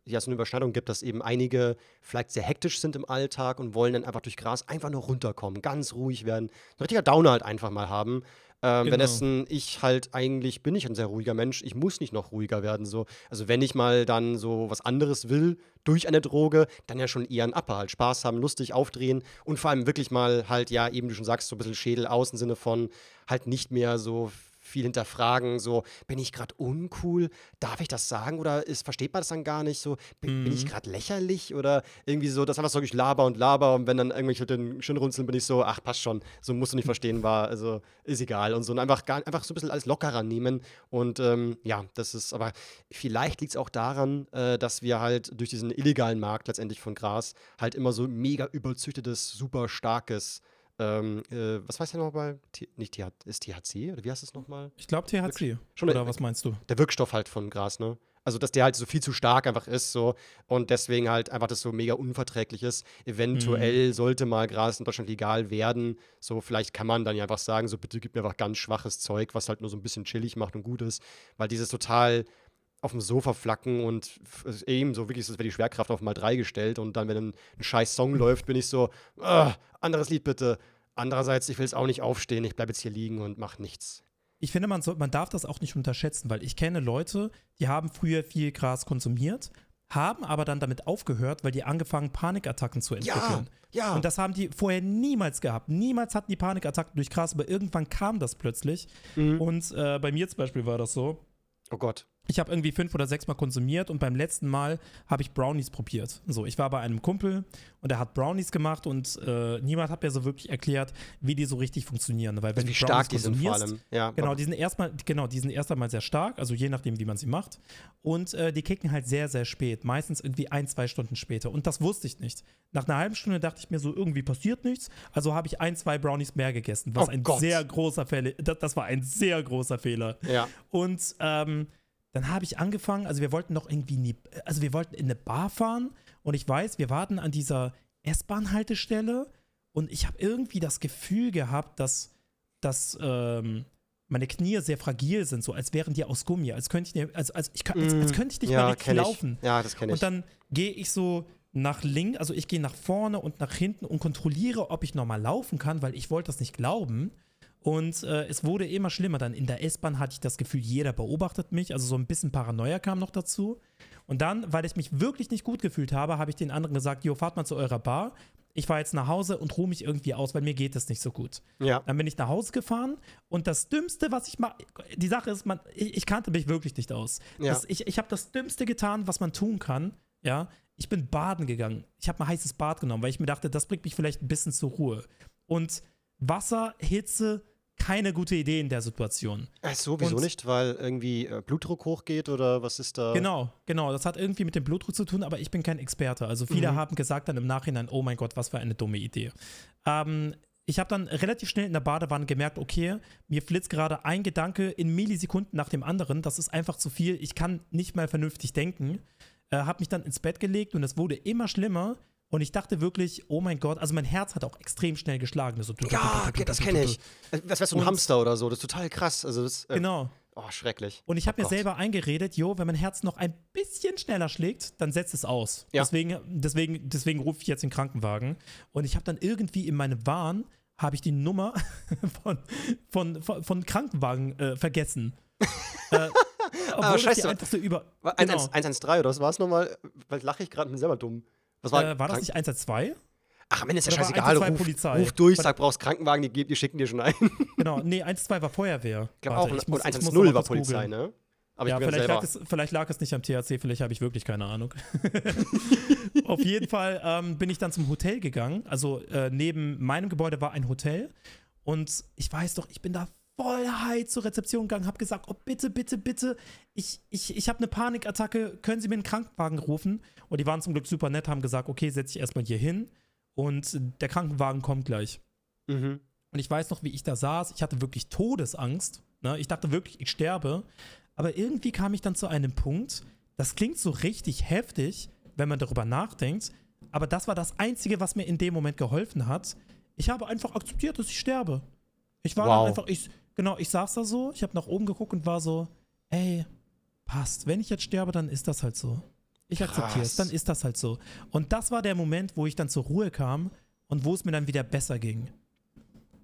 ja, es eine Überschneidung gibt, dass eben einige vielleicht sehr hektisch sind im Alltag und wollen dann einfach durch Gras einfach nur runterkommen, ganz ruhig werden, ein richtiger Downer halt einfach mal haben. Ähm, Genau. Währenddessen ich halt eigentlich bin ich ein sehr ruhiger Mensch. Ich muss nicht noch ruhiger werden. So. Also wenn ich mal dann so was anderes will durch eine Droge, dann ja schon eher ein Upper halt. Spaß haben, lustig aufdrehen und vor allem wirklich mal halt, ja, eben du schon sagst, so ein bisschen Schädel aus im Sinne von halt nicht mehr so viel hinterfragen, so, bin ich gerade uncool? Darf ich das sagen? Oder ist, versteht man das dann gar nicht? So, bin, bin ich Mhm. gerade lächerlich? Oder irgendwie so, das einfach so ich laber und laber und wenn dann irgendwelche den schön runzeln, bin ich so, ach, passt schon, so musst du nicht verstehen, war, also ist egal und so. Und einfach, gar, einfach so ein bisschen alles lockerer nehmen. Und ähm, ja, das ist, aber vielleicht liegt es auch daran, äh, dass wir halt durch diesen illegalen Markt letztendlich von Gras halt immer so mega überzüchtetes, super starkes ähm, äh, was heißt der nochmal? Nicht TH, ist THC oder wie heißt es nochmal? Ich glaube THC. Schon Oder eine- was meinst du? Der Wirkstoff halt von Gras, ne? Also, dass der halt so viel zu stark einfach ist, so und deswegen halt einfach das so mega unverträglich ist. Eventuell sollte mal Gras in Deutschland legal werden. So, vielleicht kann man dann ja einfach sagen, so bitte gib mir einfach ganz schwaches Zeug, was halt nur so ein bisschen chillig macht und gut ist. Weil dieses total auf dem Sofa flacken und eben so wirklich, das wäre die Schwerkraft auf mal drei gestellt und dann, wenn ein, ein scheiß Song läuft, bin ich so, ah, anderes Lied bitte. Andererseits, ich will jetzt auch nicht aufstehen, ich bleibe jetzt hier liegen und mach nichts. Ich finde, man, soll, man darf das auch nicht unterschätzen, weil ich kenne Leute, die haben früher viel Gras konsumiert, haben aber dann damit aufgehört, weil die angefangen, Panikattacken zu Ja, entwickeln. ja. Und das haben die vorher niemals gehabt. Niemals hatten die Panikattacken durch Gras, aber irgendwann kam das plötzlich. Mhm. Und äh, bei mir zum Beispiel war das so. Oh Gott. Ich habe irgendwie fünf oder sechs Mal konsumiert und beim letzten Mal habe ich Brownies probiert. So, ich war bei einem Kumpel und er hat Brownies gemacht und äh, niemand hat mir so wirklich erklärt, wie die so richtig funktionieren. Weil wenn Also wie du Brownies stark die sind vor allem. Ja, Genau, die sind erstmal, genau, die sind erst einmal sehr stark, also je nachdem, wie man sie macht. Und äh, die kicken halt sehr, sehr spät, meistens irgendwie ein, zwei Stunden später. Und das wusste ich nicht. Nach einer halben Stunde dachte ich mir so, irgendwie passiert nichts. Also habe ich ein, zwei Brownies mehr gegessen, was Oh ein Gott. sehr großer Fehler, das, das war ein sehr großer Fehler. Ja. Und ähm, dann habe ich angefangen, also wir wollten noch irgendwie, in die, also wir wollten in eine Bar fahren und ich weiß, wir warten an dieser S-Bahn-Haltestelle und ich habe irgendwie das Gefühl gehabt, dass, dass ähm, meine Knie sehr fragil sind, so als wären die aus Gummi, als könnte ich, nicht- als, als, ich, als, als könnte ich nicht mehr ja, richtig kenn ich. laufen. Ja, das kenne ich. Und dann gehe ich so nach links, also ich gehe nach vorne und nach hinten und kontrolliere, ob ich nochmal laufen kann, weil ich wollte das nicht glauben. Und äh, es wurde immer schlimmer. Dann in der S-Bahn hatte ich das Gefühl, jeder beobachtet mich. Also so ein bisschen Paranoia kam noch dazu. Und dann, weil ich mich wirklich nicht gut gefühlt habe, habe ich den anderen gesagt, jo, fahrt mal zu eurer Bar. Ich fahre jetzt nach Hause und ruhe mich irgendwie aus, weil mir geht es nicht so gut. Ja. Dann bin ich nach Hause gefahren und das Dümmste, was ich mache, die Sache ist, man, ich, ich kannte mich wirklich nicht aus. Ja. Das, ich ich habe das Dümmste getan, was man tun kann. Ja, ich bin baden gegangen. Ich habe ein heißes Bad genommen, weil ich mir dachte, das bringt mich vielleicht ein bisschen zur Ruhe. Und Wasser, Hitze, keine gute Idee in der Situation. Ach so, wieso Und- nicht? Weil irgendwie äh, Blutdruck hochgeht oder was ist da? Genau, genau. Das hat irgendwie mit dem Blutdruck zu tun, aber ich bin kein Experte. Also viele Mhm. haben gesagt dann im Nachhinein, oh mein Gott, was für eine dumme Idee. Ähm, ich habe dann relativ schnell in der Badewanne gemerkt, okay, mir flitzt gerade ein Gedanke in Millisekunden nach dem anderen. Das ist einfach zu viel. Ich kann nicht mal vernünftig denken. Äh, habe mich dann ins Bett gelegt und es wurde immer schlimmer. Und ich dachte wirklich, oh mein Gott, also mein Herz hat auch extrem schnell geschlagen. So, Ja, das kenne ich. Das wäre so ein Hamster oder so. Das ist total krass. Also das, äh, Genau. Oh, schrecklich. Und ich habe Oh mir Gott. selber eingeredet, jo, wenn mein Herz noch ein bisschen schneller schlägt, dann setzt es aus. Ja. Deswegen, deswegen, deswegen rufe ich jetzt den Krankenwagen. Und ich habe dann irgendwie in meinem Wahn habe ich die Nummer von, von, von, von Krankenwagen äh, vergessen. äh, obwohl das die scheiße. einfachste über. Genau. 113 113 oder was war es nochmal? Weil lache ich gerade, bin selber dumm. Was war, Äh, war das nicht 112? Ach, am Ende ist ja scheißegal. 112 Ruf, Polizei? ruf durch, sag, brauchst Krankenwagen, die, die schicken dir schon ein. Ich Genau, nee, 112 war Feuerwehr. glaube Warte, auch. ich Und muss- ich 110 mal war kurz Polizei, googeln. ne? Aber ja, ich vielleicht lag, es, vielleicht lag es nicht am THC, vielleicht habe ich wirklich keine Ahnung. Auf jeden Fall ähm, bin ich dann zum Hotel gegangen. Also äh, neben meinem Gebäude war ein Hotel. Und ich weiß doch, ich bin da voll high zur Rezeption gegangen, habe gesagt, oh bitte, bitte, bitte, ich, ich, ich habe eine Panikattacke, können Sie mir einen Krankenwagen rufen? Und die waren zum Glück super nett, haben gesagt, okay, setz dich erstmal hier hin und der Krankenwagen kommt gleich. Mhm. Und ich weiß noch, wie ich da saß. Ich hatte wirklich Todesangst. Ne? Ich dachte wirklich, ich sterbe. Aber irgendwie kam ich dann zu einem Punkt, das klingt so richtig heftig, wenn man darüber nachdenkt. Aber das war das Einzige, was mir in dem Moment geholfen hat. Ich habe einfach akzeptiert, dass ich sterbe. Ich war Wow. einfach, ich, genau, ich saß da so, ich habe nach oben geguckt und war so, ey, passt. Wenn ich jetzt sterbe, dann ist das halt so. Ich akzeptiere es, dann ist das halt so. Und das war der Moment, wo ich dann zur Ruhe kam und wo es mir dann wieder besser ging.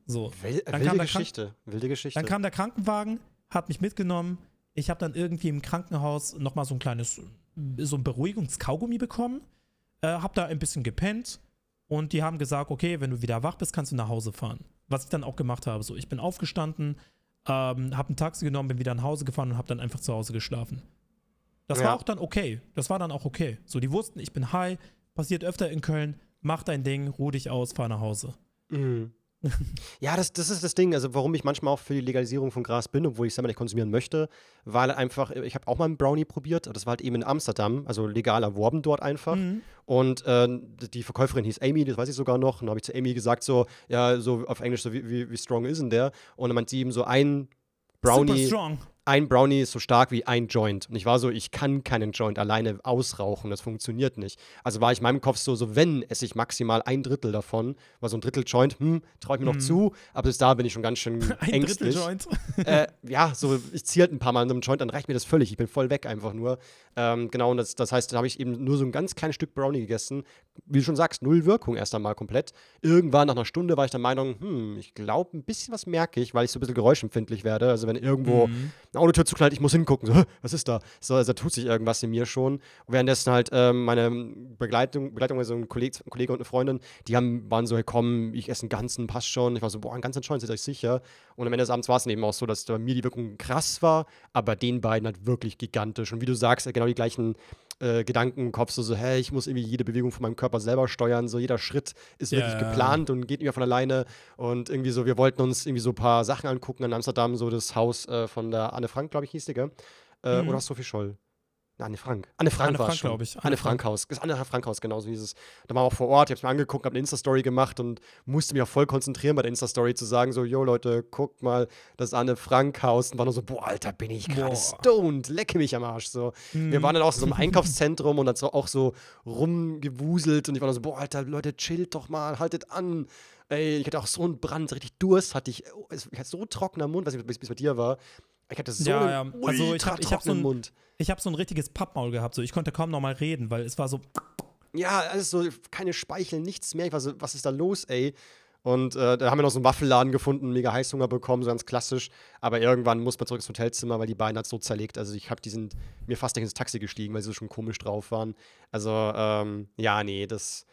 So. Wil Dann kam wilde der Geschichte. Wilde Geschichte. Dann kam der Krankenwagen, hat mich mitgenommen. Ich habe dann irgendwie im Krankenhaus nochmal so ein kleines, so ein Beruhigungskaugummi bekommen. Äh, hab da ein bisschen gepennt und die haben gesagt, okay, wenn du wieder wach bist, kannst du nach Hause fahren. Was ich dann auch gemacht habe. So, ich bin aufgestanden, ähm, habe ein Taxi genommen, bin wieder nach Hause gefahren und habe dann einfach zu Hause geschlafen. Das Ja. war auch dann okay. Das war dann auch okay. So, die wussten, ich bin high, passiert öfter in Köln, mach dein Ding, ruh dich aus, fahr nach Hause. Mhm. Ja, das, das ist das Ding, also warum ich manchmal auch für die Legalisierung von Gras bin, obwohl ich es selber nicht konsumieren möchte, weil einfach, ich habe auch mal einen Brownie probiert, das war halt eben in Amsterdam, also legal erworben dort einfach. Mhm. Und äh, die Verkäuferin hieß Amy, das weiß ich sogar noch. Und habe ich zu Amy gesagt, so, ja, so auf Englisch, so wie, wie, wie strong ist denn der? Und dann meint sie eben so, ein Super Brownie, strong. Ein Brownie ist so stark wie ein Joint. Und ich war so, ich kann keinen Joint alleine ausrauchen, das funktioniert nicht. Also war ich in meinem Kopf so, so wenn esse ich maximal ein Drittel davon, weil so ein Drittel Joint, hm, traue ich mir noch Mhm. zu, aber bis da bin ich schon ganz schön Ein Drittel ängstlich. Joint. äh, ja, so, ich ziehe halt ein paar Mal an einem Joint, dann reicht mir das völlig. Ich bin voll weg einfach nur. Ähm, genau, und das, das heißt, da habe ich eben nur so ein ganz kleines Stück Brownie gegessen. Wie du schon sagst, null Wirkung erst einmal komplett. Irgendwann nach einer Stunde war ich der Meinung, hm, ich glaube, ein bisschen was merke ich, weil ich so ein bisschen geräuschempfindlich werde. Also wenn irgendwo Mhm. Eine Autotür zuknallt, ich muss hingucken. So, "Hä, was ist da? So, also da tut sich irgendwas in mir schon. Und währenddessen halt ähm, meine Begleitung, Begleitung also ein Kollege, ein Kollege und eine Freundin, die haben, waren so, hey, komm, ich esse einen ganzen, passt schon. Ich war so, boah, einen ganzen Joint, seid euch sicher. Und am Ende des Abends war es eben auch so, dass bei mir die Wirkung krass war, aber den beiden halt wirklich gigantisch. Und wie du sagst, genau die gleichen äh, Gedanken im Kopf, so, so, hey, ich muss irgendwie jede Bewegung von meinem Körper selber steuern, so jeder Schritt ist Ja, wirklich geplant und geht nicht mehr von alleine. Und irgendwie so, wir wollten uns irgendwie so ein paar Sachen angucken in Amsterdam, so das Haus äh, von der Anne Frank, glaube ich, hieß die, gell? Äh, Mhm. Oder Sophie Scholl? Anne Frank. Anne Frank Anne war Frank, schon. glaub ich. Anne, Anne Frank Haus. Das Anne Frank Haus, genau so hieß es. Da waren wir auch vor Ort, ich hab's mir angeguckt, hab eine Insta-Story gemacht und musste mich auch voll konzentrieren bei der Insta-Story zu sagen, so, yo Leute, guckt mal, das Anne Frank Haus. Und war nur so, boah, Alter, bin ich gerade stoned, lecke mich am Arsch. So. Wir Mhm. waren dann auch so im Einkaufszentrum und dann so auch so rumgewuselt und ich war dann so, boah, Alter, Leute, chillt doch mal, haltet an. Ey, ich hatte auch so einen Brand, richtig Durst hatte ich. Es- Ich hatte so einen trockener Mund, weiß nicht, wie es bei dir war. Ich hatte so Ja, einen ja. Also ich hab- ich hab so ein- Mund. Ich habe so ein richtiges Pappmaul gehabt. So. Ich konnte kaum noch mal reden, weil es war so. Ja, alles so, keine Speichel, nichts mehr. Ich war so, was ist da los, ey? Und äh, da haben wir noch so einen Waffelladen gefunden, mega Heißhunger bekommen, so ganz klassisch. Aber irgendwann muss man zurück ins Hotelzimmer, weil die Beine hat so zerlegt. Also ich habe die sind mir fast nicht ins Taxi gestiegen, weil sie so schon komisch drauf waren. Also ähm, ja, nee, das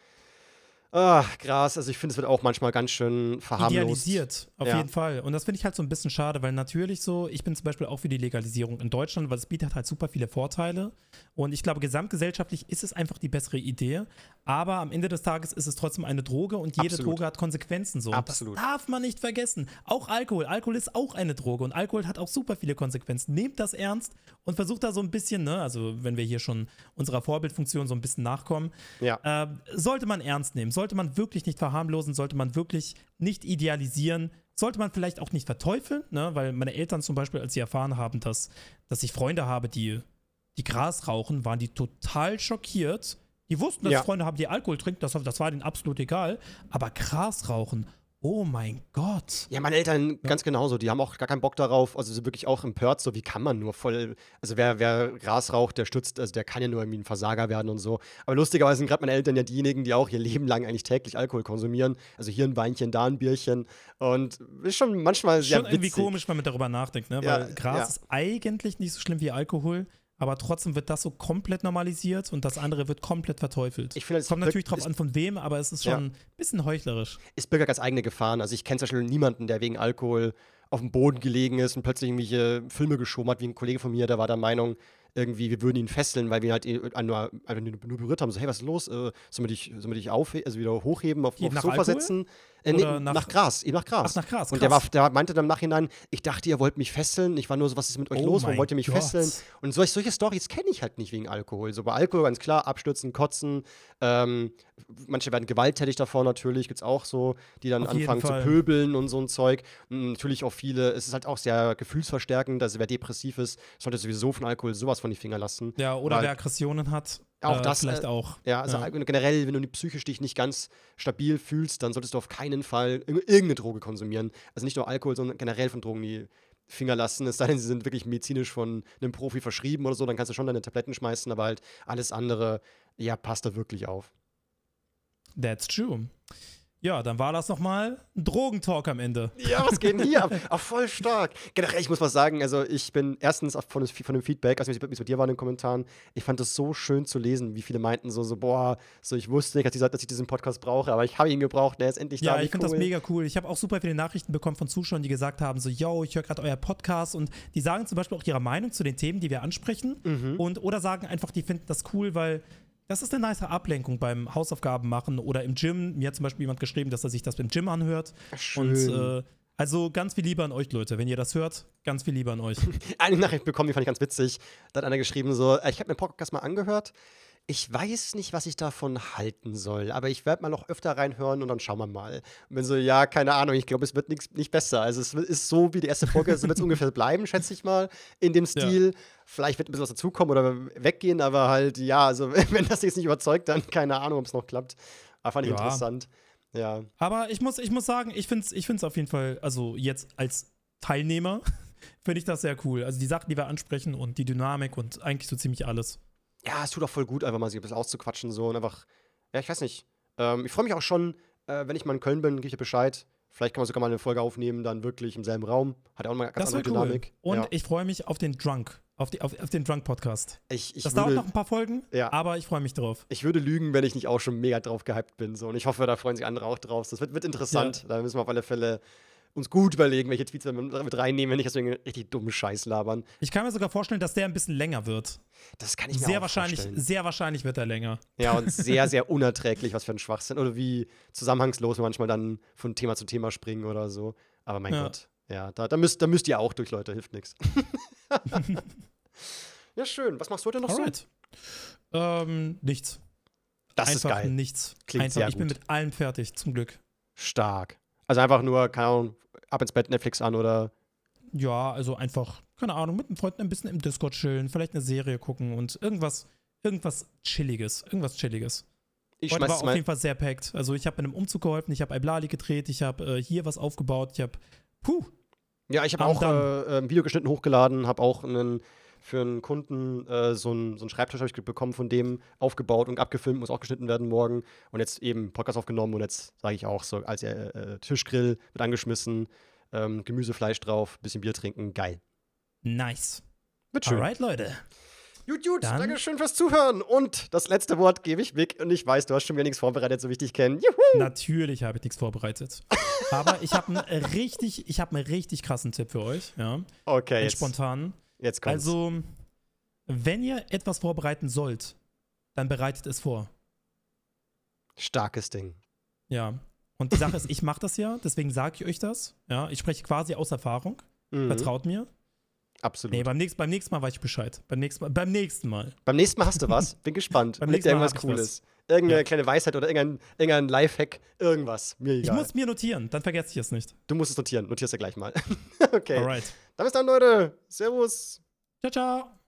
Ah, Gras, also ich finde, es wird auch manchmal ganz schön verharmlost. Idealisiert, auf ja. jeden Fall. Und das finde ich halt so ein bisschen schade, weil natürlich so, ich bin zum Beispiel auch für die Legalisierung in Deutschland, weil es bietet halt super viele Vorteile. Und ich glaube, gesamtgesellschaftlich ist es einfach die bessere Idee. Aber am Ende des Tages ist es trotzdem eine Droge und jede Absolut. Droge hat Konsequenzen so. Absolut. Das darf man nicht vergessen. Auch Alkohol. Alkohol ist auch eine Droge und Alkohol hat auch super viele Konsequenzen. Nehmt das ernst und versucht da so ein bisschen, ne, also wenn wir hier schon unserer Vorbildfunktion so ein bisschen nachkommen, ja. äh, sollte man ernst nehmen. Sollte sollte man wirklich nicht verharmlosen, sollte man wirklich nicht idealisieren, sollte man vielleicht auch nicht verteufeln, ne? weil meine Eltern zum Beispiel, als sie erfahren haben, dass, dass ich Freunde habe, die, die Gras rauchen, waren die total schockiert. Die wussten, dass Ja. ich Freunde haben, die Alkohol trinken, das, das war denen absolut egal. Aber Gras rauchen, oh mein Gott. Ja, meine Eltern ganz genauso. Die haben auch gar keinen Bock darauf. Also sind wirklich auch empört. So, wie kann man nur voll. Also, wer, wer Gras raucht, der stützt, also der kann ja nur irgendwie ein Versager werden und so. Aber lustigerweise sind gerade meine Eltern ja diejenigen, die auch ihr Leben lang eigentlich täglich Alkohol konsumieren. Also hier ein Weinchen, da ein Bierchen. Und ist schon manchmal sehr Schon irgendwie witzig. komisch, wenn man darüber nachdenkt, ne? Ja, Weil Gras ja. ist eigentlich nicht so schlimm wie Alkohol, aber trotzdem wird das so komplett normalisiert und das andere wird komplett verteufelt. Ich finde, es Kommt natürlich drauf es- an, von wem, aber es ist schon Ja. ein bisschen heuchlerisch. ist Bürger ganz eigene Gefahren. Also ich kenne zum Beispiel niemanden, der wegen Alkohol auf dem Boden gelegen ist und plötzlich irgendwelche Filme geschoben hat, wie ein Kollege von mir, der war der Meinung, irgendwie, wir würden ihn fesseln, weil wir ihn halt eh nur, nur, berührt haben. So, hey, was ist los? Äh, sollen wir dich, sollen wir dich aufhe also wieder hochheben, auf, aufs Sofa Alkohol? setzen? Äh, nee, nach, nach- Gras, eben nach Gras. Ach, nach Gras, Und der, war, der meinte dann im Nachhinein, ich dachte, ihr wollt mich fesseln. Ich war nur so, was ist mit euch Oh los? Wollt ihr mich Gott. fesseln? Und solch, solche Stories kenne ich halt nicht wegen Alkohol. So bei Alkohol ganz klar, abstürzen, kotzen. Ähm, manche werden gewalttätig davor natürlich, gibt es auch so, die dann Auf anfangen zu pöbeln und so ein Zeug. Und natürlich auch viele, es ist halt auch sehr gefühlsverstärkend, also wer depressiv ist, sollte sowieso von Alkohol sowas von die Finger lassen. Ja, oder wer Aggressionen hat. Auch äh, das, Vielleicht äh, auch. Ja, also generell, wenn du psychisch dich nicht ganz stabil fühlst, dann solltest du auf keinen Fall irg- irgendeine Droge konsumieren. Also nicht nur Alkohol, sondern generell von Drogen die Finger lassen. Es sei denn, sie sind wirklich medizinisch von einem Profi verschrieben oder so, dann kannst du schon deine Tabletten schmeißen, aber halt alles andere, ja, passt da wirklich auf. That's true. Ja, dann war das nochmal ein Drogentalk am Ende. Ja, was geht denn hier ab? Ach, voll stark. Generell, ich muss was sagen, also ich bin erstens von, von dem Feedback, also wie es bei dir war in den Kommentaren, ich fand es so schön zu lesen, wie viele meinten so, so boah, so ich wusste nicht, dass, ich diesen Podcast brauche, aber ich habe ihn gebraucht, der ist endlich da. Ja, ich finde das cool. mega cool. Ich habe auch super viele Nachrichten bekommen von Zuschauern, die gesagt haben, so, yo, ich höre gerade euer Podcast und die sagen zum Beispiel auch ihre Meinung zu den Themen, die wir ansprechen Mhm. und oder sagen einfach, die finden das cool, weil das ist eine nice Ablenkung beim Hausaufgaben machen oder im Gym. Mir hat zum Beispiel jemand geschrieben, dass er sich das beim Gym anhört. Schön. Und äh, also ganz viel Liebe an euch, Leute. Wenn ihr das hört, ganz viel Liebe an euch. eine Nachricht bekommen, die fand ich ganz witzig. Da hat einer geschrieben so, äh, ich habe mir den Podcast mal angehört. Ich weiß nicht, was ich davon halten soll, aber ich werde mal noch öfter reinhören und dann schauen wir mal. Und bin so, ja, keine Ahnung, ich glaube, es wird nix, nicht besser. Also es ist so wie die erste Folge, so wird es ungefähr bleiben, schätze ich mal, in dem Stil. Vielleicht wird ein bisschen was dazukommen oder weggehen, aber halt, ja, also wenn das jetzt nicht überzeugt, dann keine Ahnung, ob es noch klappt. Aber fand ich Ja. interessant. Ja. Aber ich muss, ich muss sagen, ich finde es ich find's auf jeden Fall, also jetzt als Teilnehmer, finde ich das sehr cool. Also die Sachen, die wir ansprechen und die Dynamik und eigentlich so ziemlich alles. Ja, es tut auch voll gut, einfach mal sich ein bisschen auszuquatschen so und einfach, ja, ich weiß nicht. Ähm, ich freue mich auch schon, äh, wenn ich mal in Köln bin, gebe ich dir Bescheid. Vielleicht kann man sogar mal eine Folge aufnehmen, dann wirklich im selben Raum. Hat ja auch mal eine ganz Das andere cool. Dynamik. Und ja. ich freue mich auf den Drunk, auf, die, auf, auf den Drunk-Podcast. ich, ich, Das dauert würde, noch ein paar Folgen, Ja. aber ich freue mich drauf. ich würde lügen, wenn ich nicht auch schon mega drauf gehypt bin. So. Und ich hoffe, da freuen sich andere auch drauf. Das wird, wird interessant. Da müssen wir auf alle Fälle uns gut überlegen, welche Tweets wir mit, reinnehmen, wenn nicht, dass wir einen richtig dummen Scheiß labern. Ich kann mir sogar vorstellen, dass der ein bisschen länger wird. Das kann ich mir Sehr auch wahrscheinlich, vorstellen. sehr wahrscheinlich wird er länger. Ja, und sehr, sehr unerträglich, was für ein Schwachsinn. Oder wie zusammenhangslos wir manchmal dann von Thema zu Thema springen oder so. Aber mein Ja. Gott, ja, da, da, müsst, da müsst ihr auch durch, Leute, hilft nichts. ja, schön. Was machst du heute noch Alright. Ähm, nichts. so? Das einfach ist geil. nichts. Klingt einfach, sehr ich bin gut. mit allem fertig, zum Glück. Stark. Also einfach nur, keine Ahnung, ab ins Bett, Netflix an oder. Ja, also einfach, keine Ahnung, mit den Freunden ein bisschen im Discord chillen, vielleicht eine Serie gucken und irgendwas, irgendwas Chilliges, irgendwas Chilliges. Ich Heute war auf jeden Fall sehr packed. Also ich habe bei einem Umzug geholfen, ich habe Iblali gedreht, ich habe äh, hier was aufgebaut, ich habe, puh, Ja, ich habe auch Damm. äh, ein Video geschnitten, hochgeladen, habe auch einen für einen Kunden äh, so einen so einen Schreibtisch habe ich bekommen, von dem aufgebaut und abgefilmt, muss auch geschnitten werden morgen. Und jetzt eben Podcast aufgenommen und jetzt sage ich auch so, als äh, Tischgrill wird angeschmissen, ähm, Gemüse, Fleisch drauf, bisschen Bier trinken, geil. Nice. Wird schön. Alright, Leute. Gut, gut, Dann- danke schön fürs Zuhören. Und das letzte Wort gebe ich Vic. Und ich weiß, du hast schon wieder nichts vorbereitet, so wie ich dich kenne. Juhu! Natürlich habe ich nichts vorbereitet. Aber ich habe einen richtig, ich habe einen richtig krassen Tipp für euch. Ja, Okay, einen spontanen. Jetzt kommt's. Also, wenn ihr etwas vorbereiten sollt, dann bereitet es vor. Starkes Ding. Ja. Und die Sache ist, ich mache das ja, deswegen sage ich euch das. Ja, ich spreche quasi aus Erfahrung. Mhm, Vertraut mir. absolut. Nee, beim nächsten, beim nächsten Mal weiß ich Bescheid. Beim nächsten Mal. Beim nächsten Mal. Beim nächsten Mal hast du was. Bin gespannt. Beim nächsten Mal irgendwas Cooles. Irgendeine Ja. kleine Weisheit oder irgendein, irgendein Lifehack. Irgendwas. Mir Ich egal. muss mir notieren, dann vergesse ich es nicht. du musst es notieren. Notierst du gleich mal. okay. Alright. Dann bis dann, Leute. Servus. Ciao, ciao.